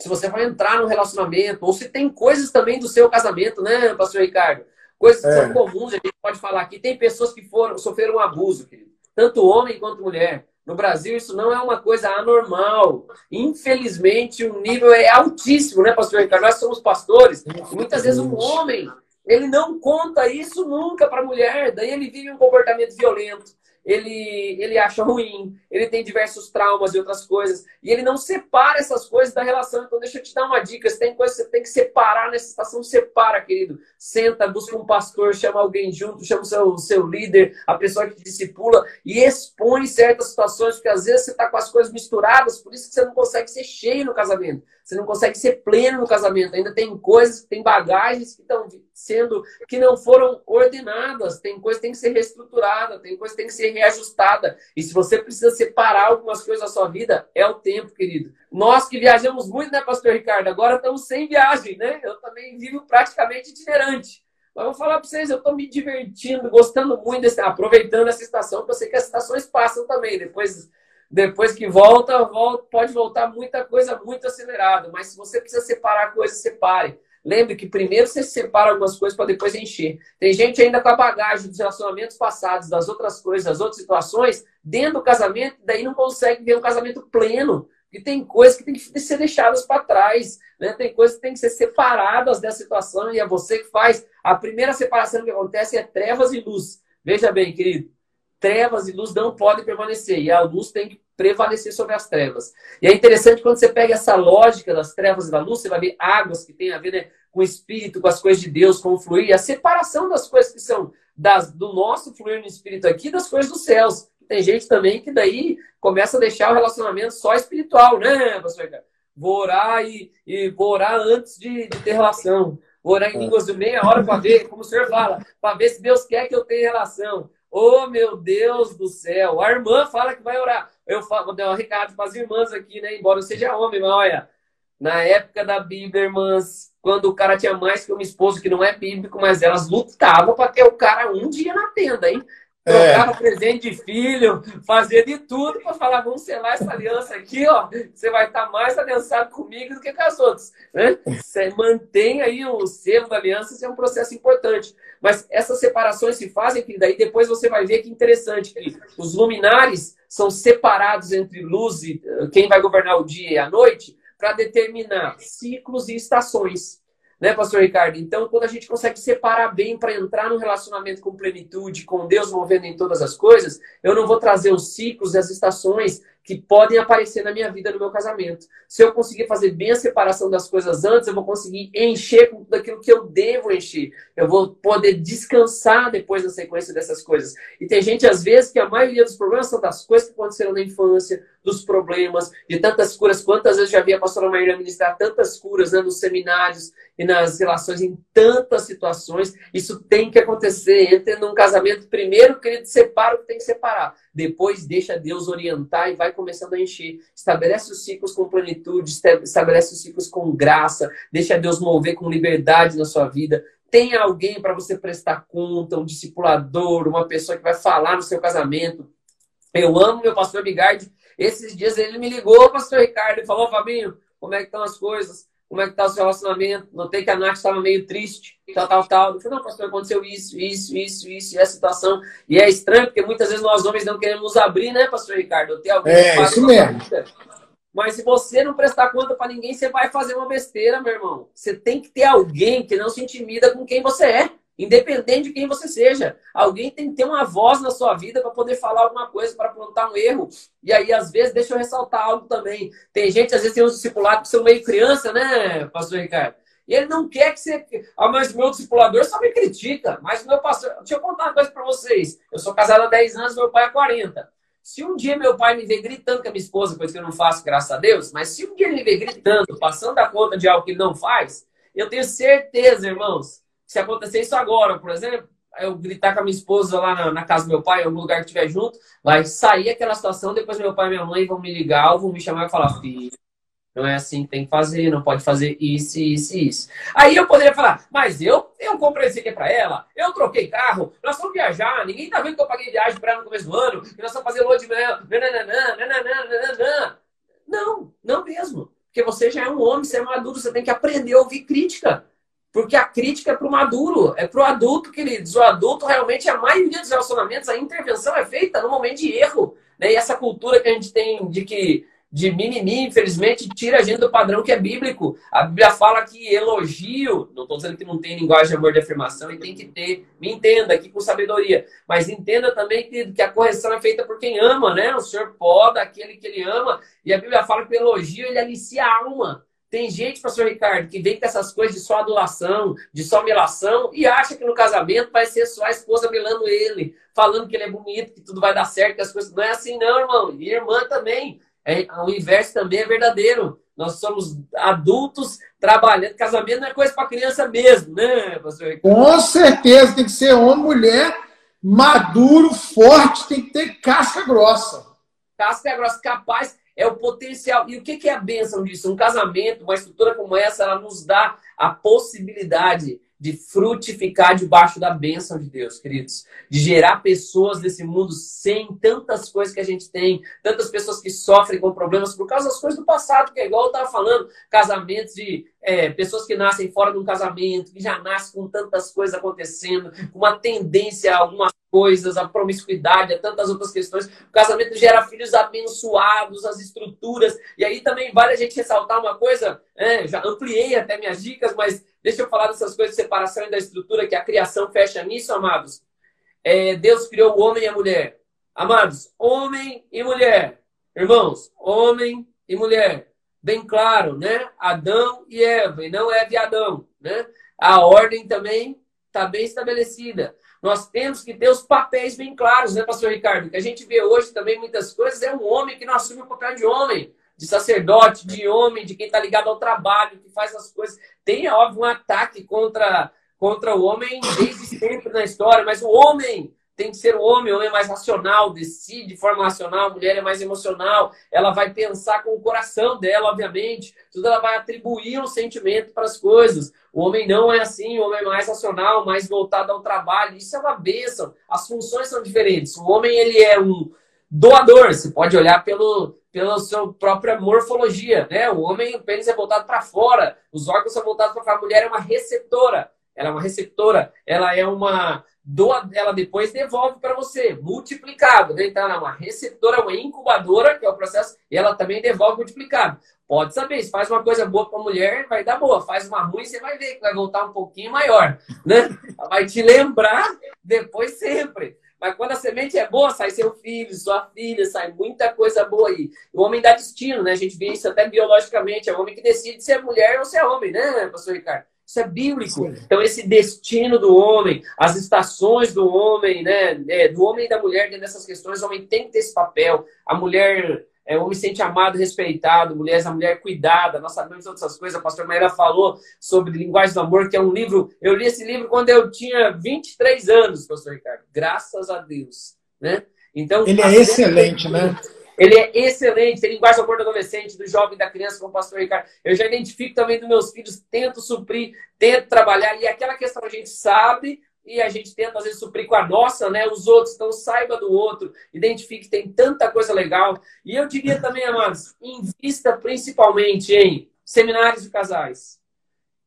Speaker 1: se você vai entrar no relacionamento, ou se tem coisas também do seu casamento, né, pastor Ricardo? Coisas que é. são comuns, a gente pode falar aqui. Tem pessoas que foram, sofreram um abuso, querido. tanto homem quanto mulher. No Brasil, isso não é uma coisa anormal. Infelizmente, o nível é altíssimo, né, pastor Ricardo? Nós somos pastores, e muitas vezes um homem, ele não conta isso nunca para a mulher, daí ele vive um comportamento violento ele, ele acha ruim, ele tem diversos traumas e outras coisas, e ele não separa essas coisas da relação. Então, deixa eu te dar uma dica: se tem coisa que você tem que separar nessa situação, separa, querido. Senta, busca um pastor, chama alguém junto, chama o seu, seu líder, a pessoa que te discipula, e expõe certas situações, porque às vezes você está com as coisas misturadas, por isso que você não consegue ser cheio no casamento. Você não consegue ser pleno no casamento. Ainda tem coisas, tem bagagens que estão sendo que não foram ordenadas. Tem coisa que tem que ser reestruturada, tem coisa que tem que ser reajustada. E se você precisa separar algumas coisas da sua vida, é o tempo, querido. Nós que viajamos muito, né, pastor Ricardo? Agora estamos sem viagem, né? Eu também vivo praticamente itinerante. Mas vou falar para vocês, eu estou me divertindo, gostando muito, desse, aproveitando essa estação, porque eu sei que as estações passam também. Depois depois que volta, volta, pode voltar muita coisa muito acelerada. Mas se você precisa separar coisas, separe. Lembre que primeiro você separa algumas coisas para depois encher. Tem gente ainda com a bagagem dos relacionamentos passados, das outras coisas, das outras situações, dentro do casamento, daí não consegue ter um casamento pleno. E tem coisas que tem que ser deixadas para trás, né? Tem coisas que tem que ser separadas dessa situação e é você que faz. A primeira separação que acontece é trevas e luz. Veja bem, querido, trevas e luz não podem permanecer e a luz tem que prevalecer sobre as trevas. E é interessante quando você pega essa lógica das trevas e da luz, você vai ver águas que tem a ver né, com o espírito, com as coisas de Deus, com o fluir, a separação das coisas que são das, do nosso fluir no espírito aqui das coisas dos céus. Tem gente também que daí começa a deixar o relacionamento só espiritual, né, pastor? Vou orar e, e vou orar antes de, de ter relação. Vou orar em línguas de meia hora para ver, como o senhor fala, para ver se Deus quer que eu tenha relação. Oh, meu Deus do céu! A irmã fala que vai orar. Eu falo, vou dar um recado para as irmãs aqui, né? Embora eu seja homem, mas olha, na época da Bíblia, irmãs, quando o cara tinha mais que uma esposa que não é bíblico, mas elas lutavam para ter o cara um dia na tenda, hein? Trocava é. presente de filho, fazia de tudo para falar, vamos selar essa aliança aqui, ó. Você vai estar mais aliançado comigo do que com as outras. Né? Você mantém aí o selo da aliança, isso é um processo importante. Mas essas separações se fazem, daí depois você vai ver que interessante, que os luminares são separados entre luz e eh, quem vai governar o dia e a noite para determinar ciclos e estações né, pastor Ricardo? Então, quando a gente consegue separar bem para entrar no relacionamento com plenitude, com Deus movendo em todas as coisas, eu não vou trazer os ciclos e as estações que podem aparecer na minha vida, no meu casamento. Se eu conseguir fazer bem a separação das coisas antes, eu vou conseguir encher com tudo aquilo que eu devo encher. Eu vou poder descansar depois da sequência dessas coisas. E tem gente, às vezes, que a maioria dos problemas são das coisas que aconteceram na infância, dos problemas, de tantas curas. Quantas vezes já vi a pastora Maíra ministrar tantas curas né, nos seminários e nas relações, em tantas situações. Isso tem que acontecer. Entre num casamento, primeiro, querido, separa o que tem que separar. Depois, deixa Deus orientar e vai começando a encher. Estabelece os ciclos com plenitude, estabelece os ciclos com graça, deixa Deus mover com liberdade na sua vida. Tem alguém para você prestar conta, um discipulador, uma pessoa que vai falar no seu casamento. Eu amo meu pastor Bigardi. Esses dias ele me ligou, pastor Ricardo, e falou, Fabinho, como é que estão as coisas? Como é que tá o seu relacionamento? Notei que a Nath estava meio triste, tal, tal, tal. Eu falei, não, pastor, aconteceu isso, isso, isso, isso, e essa situação. E é estranho, porque muitas vezes nós homens não queremos nos abrir, né, pastor Ricardo? Tem alguém
Speaker 2: é, isso mesmo.
Speaker 1: Mas se você não prestar conta para ninguém, você vai fazer uma besteira, meu irmão. Você tem que ter alguém que não se intimida com quem você é. Independente de quem você seja, alguém tem que ter uma voz na sua vida para poder falar alguma coisa, para apontar um erro. E aí, às vezes, deixa eu ressaltar algo também. Tem gente, às vezes, tem uns discipulados que são meio criança, né, pastor Ricardo? E ele não quer que você. Ah, mas meu discipulador só me critica. Mas meu pastor. Deixa eu contar uma coisa para vocês. Eu sou casado há 10 anos, meu pai há 40. Se um dia meu pai me ver gritando com a minha esposa, coisa que eu não faço, graças a Deus, mas se um dia ele me ver gritando, passando a conta de algo que ele não faz, eu tenho certeza, irmãos, se acontecer isso agora, por exemplo, eu gritar com a minha esposa lá na, na casa do meu pai, em algum lugar que estiver junto, vai sair aquela situação, depois meu pai e minha mãe vão me ligar, ou vão me chamar e falar, filho, não é assim que tem que fazer, não pode fazer isso, isso isso. Aí eu poderia falar, mas eu, eu comprei isso aqui para ela, eu troquei carro, nós vamos viajar, ninguém tá vendo que eu paguei viagem para ela no começo do ano, que nós vamos fazer lua de mel, Não, não mesmo. Porque você já é um homem, você é maduro, você tem que aprender a ouvir crítica. Porque a crítica é para o maduro, é para o adulto, queridos. O adulto, realmente, a maioria dos relacionamentos, a intervenção é feita no momento de erro. Né? E essa cultura que a gente tem de que de mimimi, infelizmente, tira a gente do padrão que é bíblico. A Bíblia fala que elogio, não estou dizendo que não tem linguagem de amor de afirmação, e tem que ter, me entenda aqui com sabedoria, mas entenda também que, que a correção é feita por quem ama, né? O Senhor poda aquele que ele ama, e a Bíblia fala que o elogio ele alicia a alma. Tem gente, pastor Ricardo, que vem com essas coisas de só adulação, de só melação, e acha que no casamento vai ser só a esposa melando ele, falando que ele é bonito, que tudo vai dar certo, que as coisas. Não é assim, não, irmão. E irmã também. É, o inverso também é verdadeiro. Nós somos adultos trabalhando. Casamento não é coisa para criança mesmo, né, pastor Ricardo?
Speaker 2: Com certeza, tem que ser homem, mulher, maduro, forte, tem que ter casca grossa.
Speaker 1: Casca grossa, capaz é o potencial. E o que é a bênção disso? Um casamento, uma estrutura como essa, ela nos dá a possibilidade de frutificar debaixo da bênção de Deus, queridos. De gerar pessoas nesse mundo sem tantas coisas que a gente tem, tantas pessoas que sofrem com problemas por causa das coisas do passado, que é igual eu estava falando, casamentos de é, pessoas que nascem fora de um casamento, que já nascem com tantas coisas acontecendo, com uma tendência a algumas coisas, a promiscuidade, a tantas outras questões. O casamento gera filhos abençoados, as estruturas. E aí também vale a gente ressaltar uma coisa, é, já ampliei até minhas dicas, mas deixa eu falar dessas coisas de separação e da estrutura, que a criação fecha nisso, amados. É, Deus criou o homem e a mulher. Amados, homem e mulher. Irmãos, homem e mulher bem claro, né? Adão e Eva, e não Eva e Adão, né? A ordem também está bem estabelecida. Nós temos que ter os papéis bem claros, né, pastor Ricardo? O que a gente vê hoje também muitas coisas é um homem que não assume o papel de homem, de sacerdote, de homem, de quem está ligado ao trabalho, que faz as coisas. Tem, óbvio, um ataque contra, contra o homem desde sempre na história, mas o homem tem que ser o homem, o homem é mais racional, decide de forma racional, a mulher é mais emocional, ela vai pensar com o coração dela, obviamente, tudo ela vai atribuir um sentimento para as coisas. O homem não é assim, o homem é mais racional, mais voltado ao trabalho, isso é uma bênção, as funções são diferentes. O homem, ele é um doador, você pode olhar pelo, pela sua própria morfologia, né? O homem, o pênis é voltado para fora, os órgãos são voltados para fora, a mulher é uma receptora, ela é uma receptora, ela é uma doa, ela depois devolve para você, multiplicado. Né? Então, ela é uma receptora, uma incubadora, que é o processo, e ela também devolve multiplicado. Pode saber, se faz uma coisa boa para a mulher, vai dar boa. Faz uma ruim, você vai ver que vai voltar um pouquinho maior. Né? Vai te lembrar depois sempre. Mas quando a semente é boa, sai seu filho, sua filha, sai muita coisa boa aí. O homem dá destino, né? A gente vê isso até biologicamente. É o homem que decide se é mulher ou se é homem, né, pastor Ricardo? Isso é bíblico. Então, esse destino do homem, as estações do homem, né? É, do homem e da mulher dentro dessas questões, o homem tem que ter esse papel. A mulher, é, o homem se sente amado, respeitado, mulher, a mulher cuidada. Nós sabemos todas essas coisas. A pastora Maíra falou sobre Linguagem do Amor, que é um livro. Eu li esse livro quando eu tinha 23 anos, pastor Ricardo. Graças a Deus. Né?
Speaker 2: Então, Ele é excelente, né?
Speaker 1: Ele é excelente, tem linguagem do amor do adolescente, do jovem, da criança, como o pastor Ricardo. Eu já identifico também dos meus filhos, tento suprir, tento trabalhar. E aquela questão a gente sabe e a gente tenta, às vezes, suprir com a nossa, né? Os outros, então saiba do outro, identifique que tem tanta coisa legal. E eu diria também, amados, invista principalmente em seminários de casais,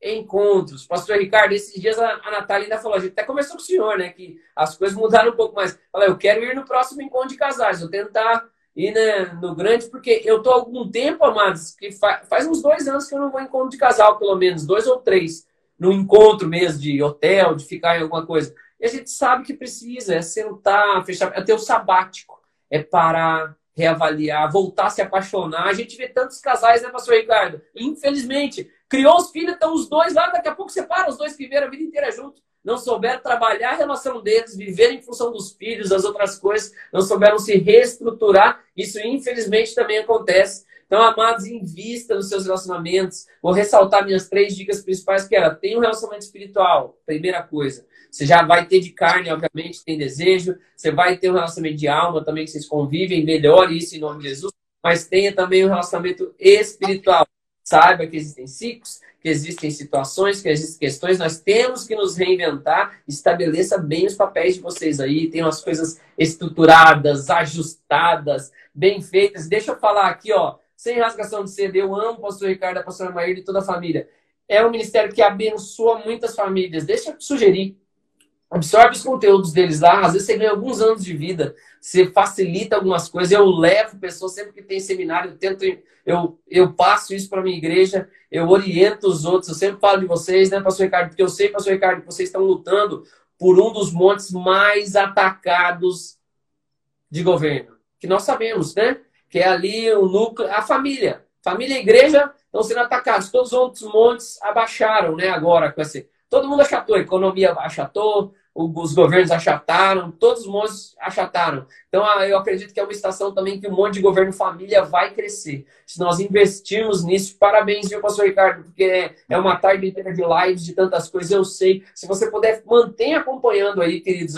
Speaker 1: encontros. Pastor Ricardo, esses dias a, Natália ainda falou, a gente até conversou com o senhor, né? Que as coisas mudaram um pouco mais. Falei, eu quero ir no próximo encontro de casais, vou tentar e né, no grande, porque eu tô há algum tempo, amados, que fa faz uns dois anos que eu não vou em encontro de casal, pelo menos, dois ou três, no encontro mesmo de hotel, de ficar em alguma coisa. E a gente sabe que precisa, é sentar, fechar, é ter o sabático, é parar, reavaliar, voltar a se apaixonar. A gente vê tantos casais, né, pastor Ricardo? Infelizmente, criou os filhos, estão os dois lá, daqui a pouco separa os dois que viveram a vida inteira juntos não souberam trabalhar a relação deles, viver em função dos filhos, das outras coisas, não souberam se reestruturar. Isso, infelizmente, também acontece. Então, amados, invista nos seus relacionamentos. Vou ressaltar minhas três dicas principais, que era, tenha um relacionamento espiritual, primeira coisa. Você já vai ter de carne, obviamente, tem desejo. Você vai ter um relacionamento de alma também, que vocês convivem, melhore isso em nome de Jesus. Mas tenha também um relacionamento espiritual. Saiba que existem ciclos, que existem situações, que existem questões, nós temos que nos reinventar, estabeleça bem os papéis de vocês aí, tenham as coisas estruturadas, ajustadas, bem feitas. Deixa eu falar aqui, ó, sem rasgação de seda, eu amo o pastor Ricardo, a pastora Maíra e toda a família. É um ministério que abençoa muitas famílias. Deixa eu sugerir. Absorve os conteúdos deles lá. Às vezes você ganha alguns anos de vida. Você facilita algumas coisas. Eu levo pessoas sempre que tem seminário. Eu tento, eu, eu passo isso para minha igreja eu oriento os outros, eu sempre falo de vocês, né, pastor Ricardo? Porque eu sei, pastor Ricardo, que vocês estão lutando por um dos montes mais atacados de governo. Que nós sabemos, né? Que é ali o núcleo, a família. Família e igreja estão sendo atacados. Todos os outros montes abaixaram, né? Agora, com esse. Todo mundo achatou, a economia achatou, os governos achataram, todos os montes achataram. Então, ah, eu acredito que é uma estação também que um monte de governo família vai crescer. Se nós investirmos nisso, parabéns, viu, pastor Ricardo, porque é uma tarde inteira de lives, de tantas coisas, eu sei. Se você puder, mantenha acompanhando aí, queridos,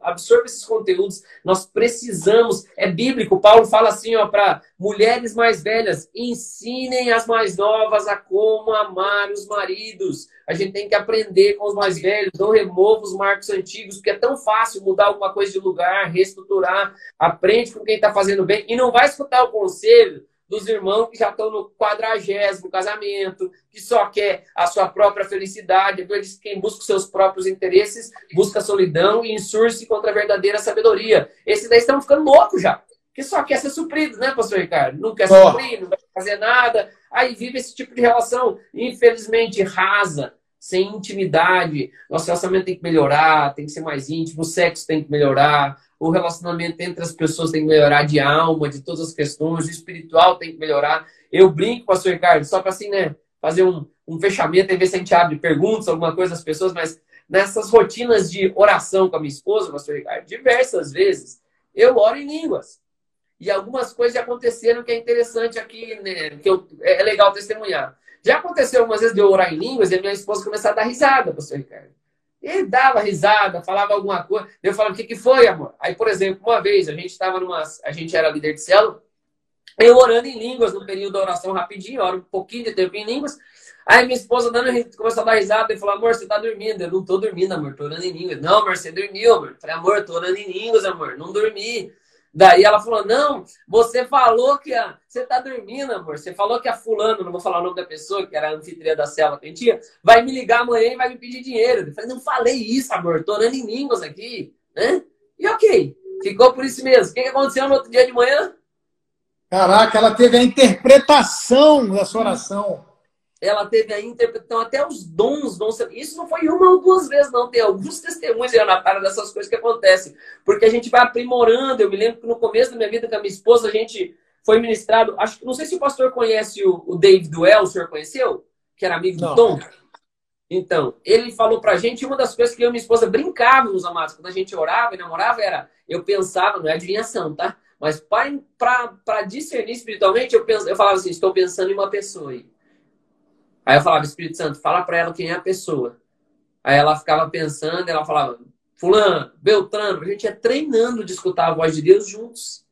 Speaker 1: absorva esses conteúdos. Nós precisamos, é bíblico, Paulo fala assim, ó, para mulheres mais velhas, ensinem as mais novas a como amar os maridos. A gente tem que aprender com os mais velhos, não remova os marcos antigos, porque é tão fácil mudar alguma coisa de lugar, reestruturar. Aprende com quem está fazendo bem e não vai escutar o conselho dos irmãos que já estão no quadragésimo casamento, que só quer a sua própria felicidade. Eles, quem busca os seus próprios interesses, busca solidão e insurge contra a verdadeira sabedoria. Esses daí estão ficando loucos já. Que só quer ser suprido, né, pastor Ricardo? Não quer oh. suprir, não quer fazer nada. Aí vive esse tipo de relação, infelizmente, rasa, sem intimidade. Nosso relacionamento tem que melhorar, tem que ser mais íntimo, o sexo tem que melhorar, o relacionamento entre as pessoas tem que melhorar de alma, de todas as questões, o espiritual tem que melhorar. Eu brinco, pastor Ricardo, só para assim, né, fazer um, um fechamento e ver se a gente abre perguntas, alguma coisa às pessoas, mas nessas rotinas de oração com a minha esposa, pastor Ricardo, diversas vezes, eu oro em línguas. E algumas coisas aconteceram que é interessante aqui, né, que eu, é legal testemunhar. Já aconteceu algumas vezes de eu orar em línguas e a minha esposa começar a dar risada, pastor Ricardo. Ele dava risada, falava alguma coisa. Eu falava, o que, que foi, amor? Aí, por exemplo, uma vez a gente estava numa. A gente era líder de célula, eu orando em línguas no período da oração rapidinho, oro um pouquinho de tempo em línguas. Aí minha esposa dando, começou a dar risada e falou, amor, você tá dormindo? Eu não tô dormindo, amor, tô orando em línguas. Não, amor, você dormiu, amor. Falei, amor, tô orando em línguas, amor, não dormi. Daí ela falou: Não, você falou que a... você tá dormindo, amor. Você falou que a fulano, não vou falar o nome da pessoa, que era a anfitriã da cela que a gente tinha, vai me ligar amanhã e vai me pedir dinheiro. Eu falei: Não falei isso, amor. Tô orando em línguas aqui. Né? E ok, ficou por isso mesmo. O que aconteceu no outro dia de manhã?
Speaker 2: Caraca, ela teve a interpretação da sua oração
Speaker 1: ela teve a interpretação, até os dons vão ser. Isso não foi uma ou duas vezes, não. Tem alguns testemunhos, Ana dessas coisas que acontecem. Porque a gente vai aprimorando. Eu me lembro que no começo da minha vida com a minha esposa, a gente foi ministrado. Acho que não sei se o pastor conhece o, o David Duell, o senhor conheceu? Que era amigo não. do Tom. Então, ele falou pra gente, uma das coisas que eu e minha esposa brincávamos, amados, quando a gente orava e namorava, era, eu pensava, não é adivinhação, tá? Mas para discernir espiritualmente, eu, penso, eu falava assim, estou pensando em uma pessoa aí. Aí eu falava, Espírito Santo, fala para ela quem é a pessoa. Aí ela ficava pensando, ela falava, Fulano, Beltrano, a gente ia treinando de escutar a voz de Deus juntos.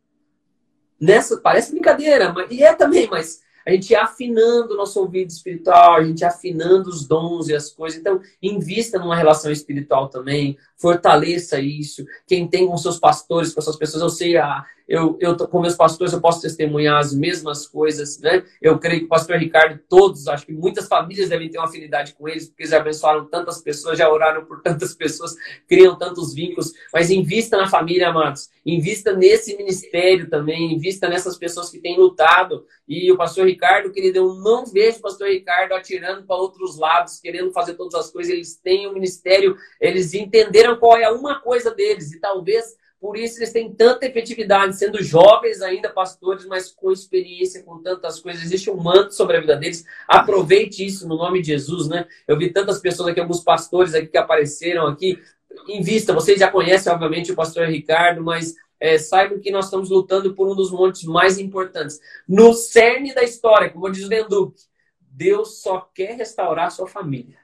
Speaker 1: Nessa, parece brincadeira, mas, e é também, mas a gente afinando o nosso ouvido espiritual, a gente afinando os dons e as coisas. Então, invista numa relação espiritual também, fortaleça isso. Quem tem com seus pastores, com suas pessoas, eu sei, ah, eu, eu com meus pastores eu posso testemunhar as mesmas coisas, né? Eu creio que o pastor Ricardo, todos, acho que muitas famílias devem ter uma afinidade com eles, porque eles abençoaram tantas pessoas, já oraram por tantas pessoas, criam tantos vínculos. Mas invista na família, amados. Invista nesse ministério também, invista nessas pessoas que têm lutado. E o pastor Ricardo, querido, eu não vejo o pastor Ricardo atirando para outros lados, querendo fazer todas as coisas. Eles têm um ministério, eles entenderam qual é uma coisa deles, e talvez por isso eles têm tanta efetividade, sendo jovens ainda, pastores, mas com experiência, com tantas coisas. Existe um manto sobre a vida deles. Aproveite isso no nome de Jesus, né? Eu vi tantas pessoas aqui, alguns pastores aqui que apareceram aqui. Invista, vocês já conhecem, obviamente, o pastor Ricardo, mas é, saibam que nós estamos lutando por um dos montes mais importantes. No cerne da história, como diz o Venduque, Deus só quer restaurar a sua família.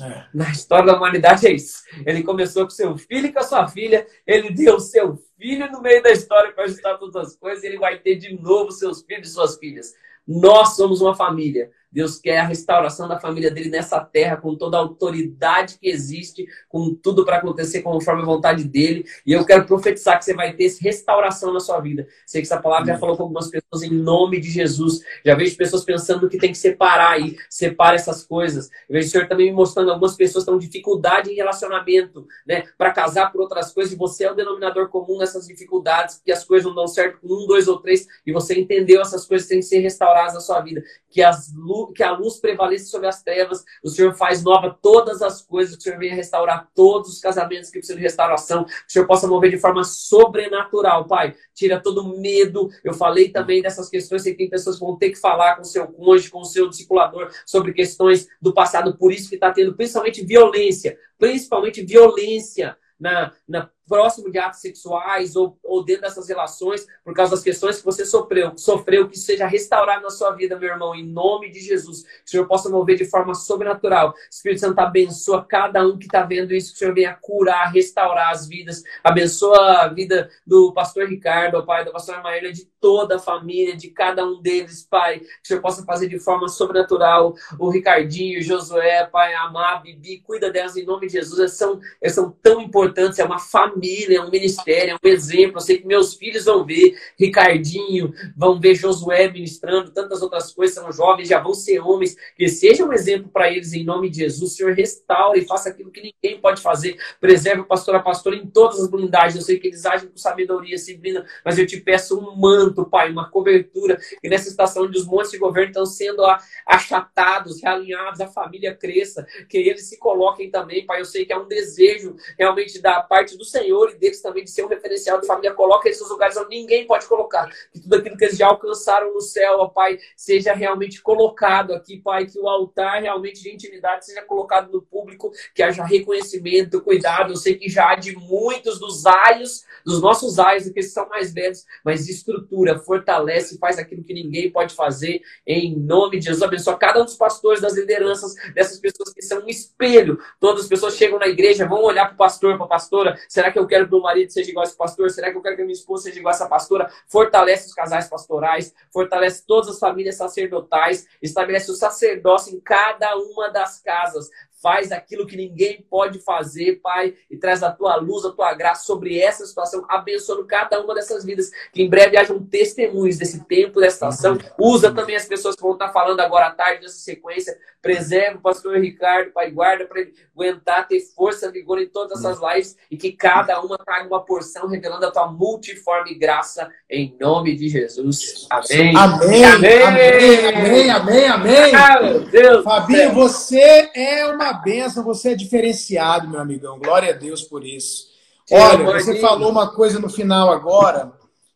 Speaker 1: É. Na história da humanidade é isso. Ele começou com seu filho e com a sua filha. Ele deu seu filho no meio da história para ajustar todas as coisas. E ele vai ter de novo seus filhos e suas filhas. Nós somos uma família. Deus quer a restauração da família dele nessa terra, com toda a autoridade que existe, com tudo para acontecer conforme a vontade dele. E eu quero profetizar que você vai ter restauração na sua vida. Sei que essa palavra já falou com algumas pessoas em nome de Jesus. Já vejo pessoas pensando que tem que separar aí, separa essas coisas. Eu vejo o Senhor também me mostrando algumas pessoas estão dificuldade em relacionamento, né? Para casar por outras coisas, e você é o denominador comum nessas dificuldades, que as coisas não dão certo com um, dois ou três, e você entendeu essas coisas têm que ser restauradas na sua vida. Que as luzes que a luz prevaleça sobre as trevas. O Senhor faz nova todas as coisas. O Senhor venha restaurar todos os casamentos que precisam de restauração. Que o Senhor possa mover de forma sobrenatural, Pai. Tira todo medo. Eu falei também dessas questões. que tem pessoas que vão ter que falar com o seu cônjuge, com o seu discipulador sobre questões do passado. Por isso que está tendo principalmente violência. Principalmente violência na, na próximo de atos sexuais ou, ou dentro dessas relações, por causa das questões que você sofreu, sofreu, que seja restaurado na sua vida, meu irmão, em nome de Jesus. Que o Senhor possa mover de forma sobrenatural. Espírito Santo abençoa cada um que está vendo isso, que o Senhor venha curar, restaurar as vidas. Abençoa a vida do pastor Ricardo, o pai da pastora Maíra, de toda a família, de cada um deles, Pai. Que o Senhor possa fazer de forma sobrenatural. O Ricardinho, o Josué, Pai, a Amar, Bibi, cuida delas em nome de Jesus. Elas são, elas são tão importantes, é uma família família, é um ministério, é um exemplo. Eu sei que meus filhos vão ver Ricardinho, vão ver Josué ministrando, tantas outras coisas, são jovens, já vão ser homens. Que seja um exemplo para eles em nome de Jesus. Senhor, restaure e faça aquilo que ninguém pode fazer. Preserve o pastor, a pastora em todas as blindagens. Eu sei que eles agem com sabedoria, disciplina, mas eu te peço um manto, Pai, uma cobertura. E nessa estação onde os montes de governo estão sendo achatados, realinhados, a família cresça, que eles se coloquem também, Pai. Eu sei que é um desejo realmente da parte do Senhor e deles também de ser um referencial de família. Coloca esses lugares onde ninguém pode colocar. Que tudo aquilo que eles já alcançaram no céu, ó Pai, seja realmente colocado aqui, Pai. Que o altar realmente de intimidade seja colocado no público, que haja reconhecimento, cuidado. Eu sei que já há de muitos dos aios, dos nossos aios, que são mais velhos, mas estrutura, fortalece, faz aquilo que ninguém pode fazer. Em nome de Jesus, abençoa cada um dos pastores, das lideranças, dessas pessoas que são um espelho. Todas as pessoas chegam na igreja, vão olhar para o pastor, para a pastora. Será que eu quero que meu marido seja igual esse pastor? Será que eu quero que minha esposa seja igual essa pastora? Fortalece os casais pastorais, fortalece todas as famílias sacerdotais, estabelece o sacerdócio em cada uma das casas. Faz aquilo que ninguém pode fazer, Pai, e traz a tua luz, a tua graça sobre essa situação, abençoando cada uma dessas vidas. Que em breve hajam testemunhos desse tempo, dessa ação. Usa também as pessoas que vão estar falando agora à tarde, nessa sequência. Preserva o pastor Ricardo, Pai, guarda para ele aguentar, ter força, vigor em todas essas lives e que cada uma traga uma porção, revelando a tua multiforme graça, em nome de Jesus. Amém.
Speaker 2: Amém. Amém. Amém. Amém. Amém. Ah. Fabinho, você é uma benção, você é diferenciado, meu amigão. Glória a Deus por isso. Olha, você falou uma coisa no final agora,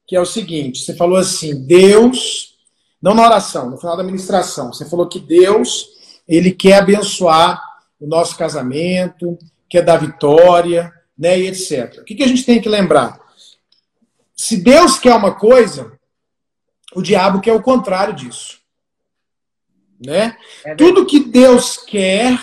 Speaker 2: que é o seguinte: você falou assim, Deus, não na oração, no final da ministração, você falou que Deus, ele quer abençoar o nosso casamento, quer dar vitória, né, e etc. O que, que a gente tem que lembrar? Se Deus quer uma coisa, o diabo quer o contrário disso. Né? É Tudo que Deus quer,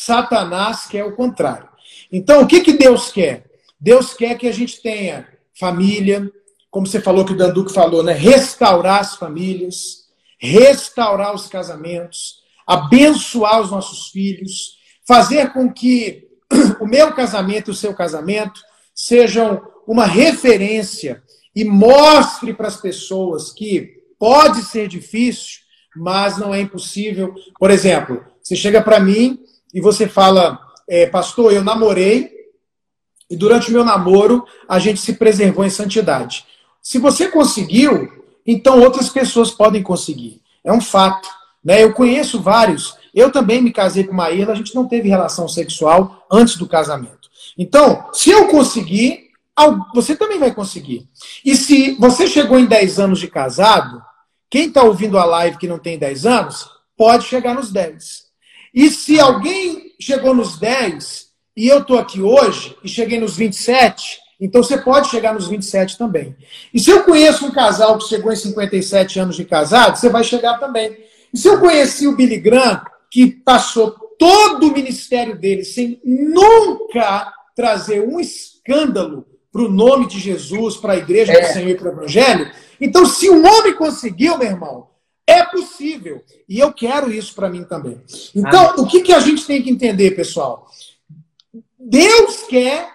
Speaker 2: Satanás quer o contrário. Então, o que, que Deus quer? Deus quer que a gente tenha família, como você falou que o Danduque falou, né? Restaurar as famílias, restaurar os casamentos, abençoar os nossos filhos, fazer com que o meu casamento e o seu casamento sejam uma referência e mostre para as pessoas que pode ser difícil, mas não é impossível. Por exemplo, você chega para mim e você fala, é, pastor, eu namorei e durante o meu namoro a gente se preservou em santidade. Se você conseguiu, então outras pessoas podem conseguir. É um fato. Né? Eu conheço vários. Eu também me casei com uma Irla, a gente não teve relação sexual antes do casamento. Então, se eu conseguir, você também vai conseguir. E se você chegou em 10 anos de casado, quem está ouvindo a live que não tem 10 anos, pode chegar nos 10. E se alguém chegou nos 10 e eu estou aqui hoje e cheguei nos 27, então você pode chegar nos 27 também. E se eu conheço um casal que chegou em 57 anos de casado, você vai chegar também. E se eu conheci o Billy Graham, que passou todo o ministério dele sem nunca trazer um escândalo para o nome de Jesus, para a igreja é. do Senhor e para o Evangelho, então se um homem conseguiu, meu irmão, é possível. E eu quero isso para mim também. Então, o que, que a gente tem que entender, pessoal? Deus quer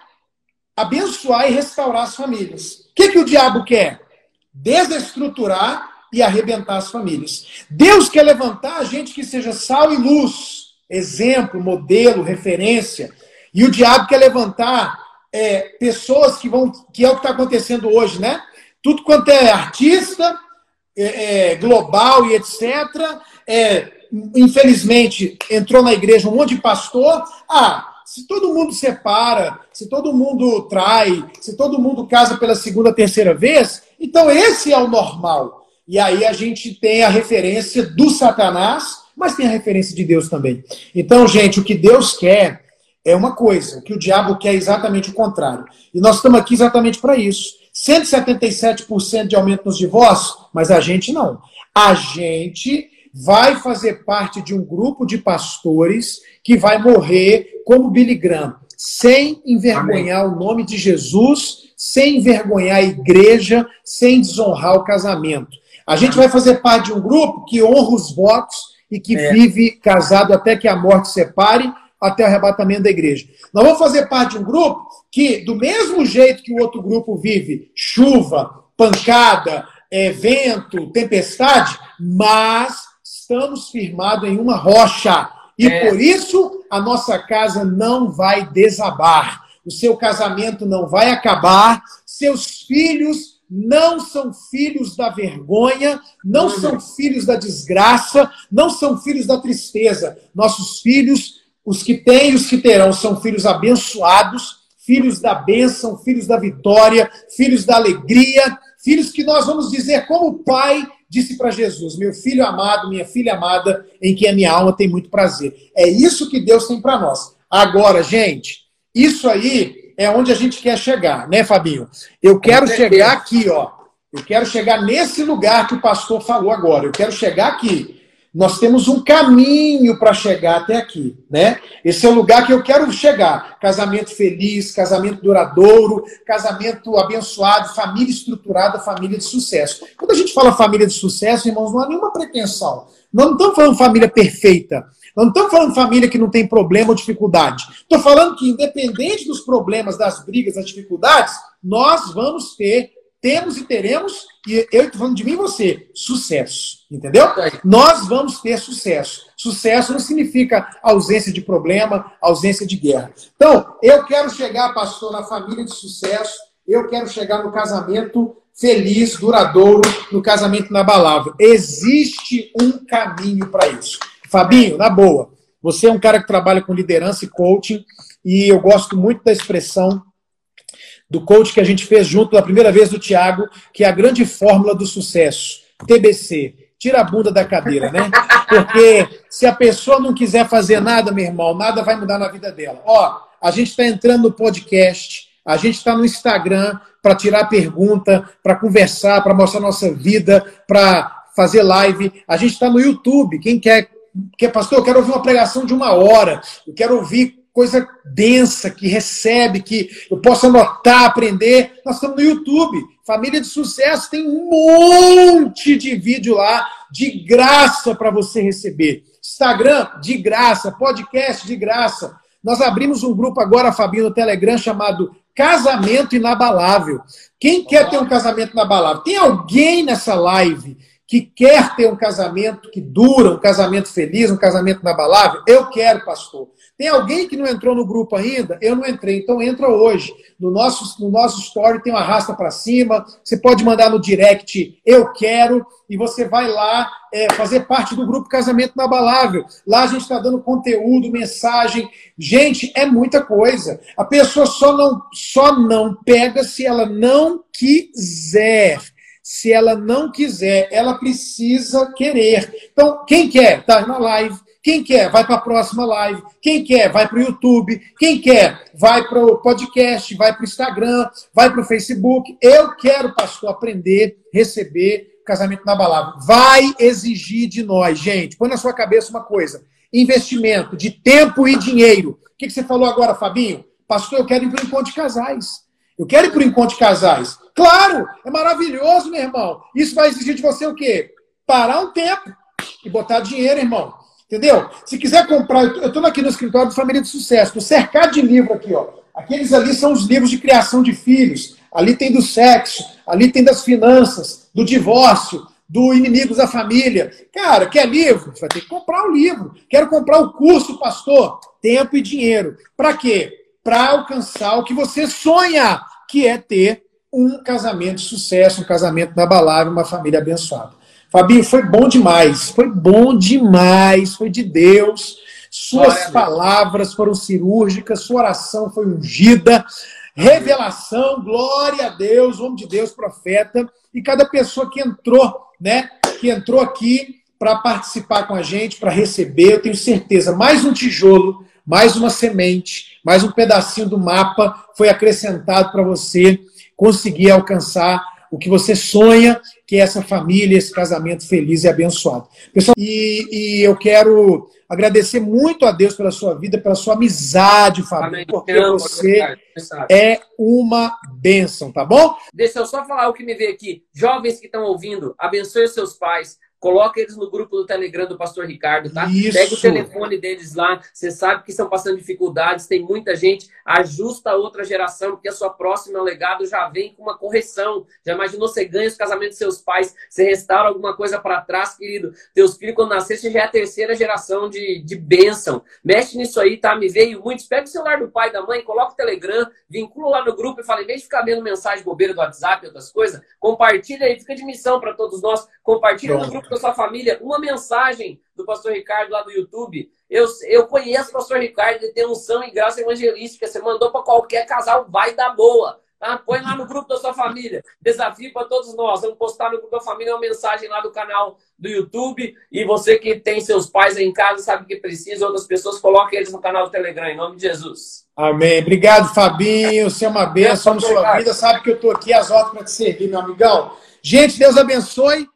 Speaker 2: abençoar e restaurar as famílias. O que, que o diabo quer? Desestruturar e arrebentar as famílias. Deus quer levantar a gente que seja sal e luz, exemplo, modelo, referência. E o diabo quer levantar é, pessoas que vão, que é o que está acontecendo hoje, né? Tudo quanto é artista, é, é, global e etc. É, infelizmente, entrou na igreja um monte de pastor. Ah, se todo mundo separa, se todo mundo trai, se todo mundo casa pela segunda, terceira vez, então esse é o normal. E aí a gente tem a referência do Satanás, mas tem a referência de Deus também. Então, gente, o que Deus quer é uma coisa, o que o diabo quer é exatamente o contrário. E nós estamos aqui exatamente para isso 177% de aumento nos divórcios, mas a gente não. A gente vai fazer parte de um grupo de pastores que vai morrer como Billy Graham, sem envergonhar Amém. o nome de Jesus, sem envergonhar a igreja, sem desonrar o casamento. A gente vai fazer parte de um grupo que honra os votos e que é. vive casado até que a morte separe, até o arrebatamento da igreja. Nós vamos fazer parte de um grupo que, do mesmo jeito que o outro grupo vive chuva, pancada, é, vento, tempestade, mas estamos firmados em uma rocha. E é. por isso a nossa casa não vai desabar. O seu casamento não vai acabar. Seus filhos não são filhos da vergonha, não são filhos da desgraça, não são filhos da tristeza. Nossos filhos, os que têm e os que terão, são filhos abençoados, filhos da bênção, filhos da vitória, filhos da alegria, filhos que nós vamos dizer como o pai disse para Jesus: Meu filho amado, minha filha amada, em quem a minha alma tem muito prazer. É isso que Deus tem para nós. Agora, gente, isso aí é onde a gente quer chegar, né, Fabinho? Eu quero chegar aqui, ó. Eu quero chegar nesse lugar que o pastor falou agora. Eu quero chegar aqui. Nós temos um caminho para chegar até aqui, né? Esse é o lugar que eu quero chegar. Casamento feliz, casamento duradouro, casamento abençoado, família estruturada, família de sucesso. Quando a gente fala família de sucesso, irmãos, não há nenhuma pretensão. Nós não estamos falando família perfeita. Nós não estamos falando família que não tem problema ou dificuldade. Estou falando que, independente dos problemas, das brigas, das dificuldades, nós vamos ter temos e teremos, e eu estou falando de mim e você, sucesso. Entendeu? Nós vamos ter sucesso. Sucesso não significa ausência de problema, ausência de guerra. Então, eu quero chegar, pastor, na família de sucesso, eu quero chegar no casamento feliz, duradouro, no casamento inabalável. Existe um caminho para isso. Fabinho, na boa, você é um cara que trabalha com liderança e coaching, e eu gosto muito da expressão do coach que a gente fez junto da primeira vez do Tiago, que é a grande fórmula do sucesso. TBC. Tira a bunda da cadeira, né? Porque se a pessoa não quiser fazer nada, meu irmão, nada vai mudar na vida dela. Ó, a gente está entrando no podcast, a gente está no Instagram para tirar pergunta, para conversar, para mostrar nossa vida, para fazer live. A gente está no YouTube. Quem quer, quer, pastor, eu quero ouvir uma pregação de uma hora, eu quero ouvir coisa densa, que recebe, que eu posso anotar, aprender. Nós estamos no YouTube. Família de Sucesso tem um monte de vídeo lá, de graça para você receber. Instagram, de graça. Podcast, de graça. Nós abrimos um grupo agora, Fabinho, no Telegram, chamado Casamento Inabalável. Quem quer ter um casamento inabalável? Tem alguém nessa live que quer ter um casamento que dura, um casamento feliz, um casamento inabalável? Eu quero, pastor. Tem alguém que não entrou no grupo ainda? Eu não entrei, então entra hoje. No nosso, no nosso story tem uma arrasta para cima. Você pode mandar no direct eu quero e você vai lá é, fazer parte do grupo Casamento Inabalável. Lá a gente está dando conteúdo, mensagem. Gente, é muita coisa. A pessoa só não, só não pega se ela não quiser. Se ela não quiser, ela precisa querer. Então, quem quer? Tá na live quem quer, vai para a próxima live. Quem quer, vai para o YouTube. Quem quer, vai para o podcast, vai para o Instagram, vai para o Facebook. Eu quero, pastor, aprender, receber casamento na balada. Vai exigir de nós, gente. Põe na sua cabeça uma coisa: investimento de tempo e dinheiro. O que, você falou agora, Fabinho? Pastor, eu quero ir para o encontro de casais. Eu quero ir para o encontro de casais. Claro, é maravilhoso, meu irmão. Isso vai exigir de você o quê? Parar um tempo e botar dinheiro, irmão. Entendeu? Se quiser comprar, eu estou aqui no escritório do Família de Sucesso, estou cercado de livro aqui, ó. Aqueles ali são os livros de criação de filhos. Ali tem do sexo, ali tem das finanças, do divórcio, do inimigos da família. Cara, quer livro? Você vai ter que comprar o livro. Quero comprar o curso, pastor. Tempo e dinheiro. Para quê? Para alcançar o que você sonha, que é ter um casamento de sucesso, um casamento inabalável, uma família abençoada. Fabinho, foi bom demais, foi bom demais, foi de Deus. Suas Glória palavras foram cirúrgicas, sua oração foi ungida, revelação, glória a Deus, homem de Deus, profeta, e cada pessoa que entrou, né, que entrou aqui para participar com a gente, para receber, eu tenho certeza, mais um tijolo, mais uma semente, mais um pedacinho do mapa foi acrescentado para você conseguir alcançar o que você sonha, que é essa família, esse casamento feliz e abençoado. Pessoal, e, e eu quero agradecer muito a Deus pela sua vida, pela sua amizade, Fábio, porque você é uma bênção, tá bom?
Speaker 1: Deixa eu só falar o que me veio aqui. Jovens que estão ouvindo, abençoe seus pais, coloca eles no grupo do Telegram do Pastor Ricardo, tá? Isso. Pega o telefone deles lá, você sabe que estão passando dificuldades, tem muita gente, ajusta a outra geração, porque a sua próxima legado já vem com uma correção. Já imaginou você ganha os casamentos dos seus pais, você restaura alguma coisa para trás, querido? Teus filhos, quando nascer, você já é a terceira geração de, de bênção. Mexe nisso aí, tá? Me veio muito. Pega o celular do pai, da mãe, coloca o Telegram, vincula lá no grupo e fala, em vez de ficar vendo mensagem bobeira do WhatsApp e outras coisas, compartilha aí, fica de missão para todos nós. Compartilha Pronto. no grupo da sua família uma mensagem do pastor Ricardo lá do YouTube. Eu, eu conheço o pastor Ricardo, ele tem unção e graça evangelística. Você mandou para qualquer casal, vai dar boa. Tá? Põe lá no grupo da sua família. Desafio para todos nós. Vamos postar no grupo da família uma mensagem lá do canal do YouTube. E você que tem seus pais aí em casa, sabe que precisa, outras pessoas, coloque eles no canal do Telegram, em nome de Jesus.
Speaker 2: Amém. Obrigado, Fabinho. Você é uma bênção na sua vida. Sabe que eu estou aqui às horas para te servir, meu amigão. Gente, Deus abençoe.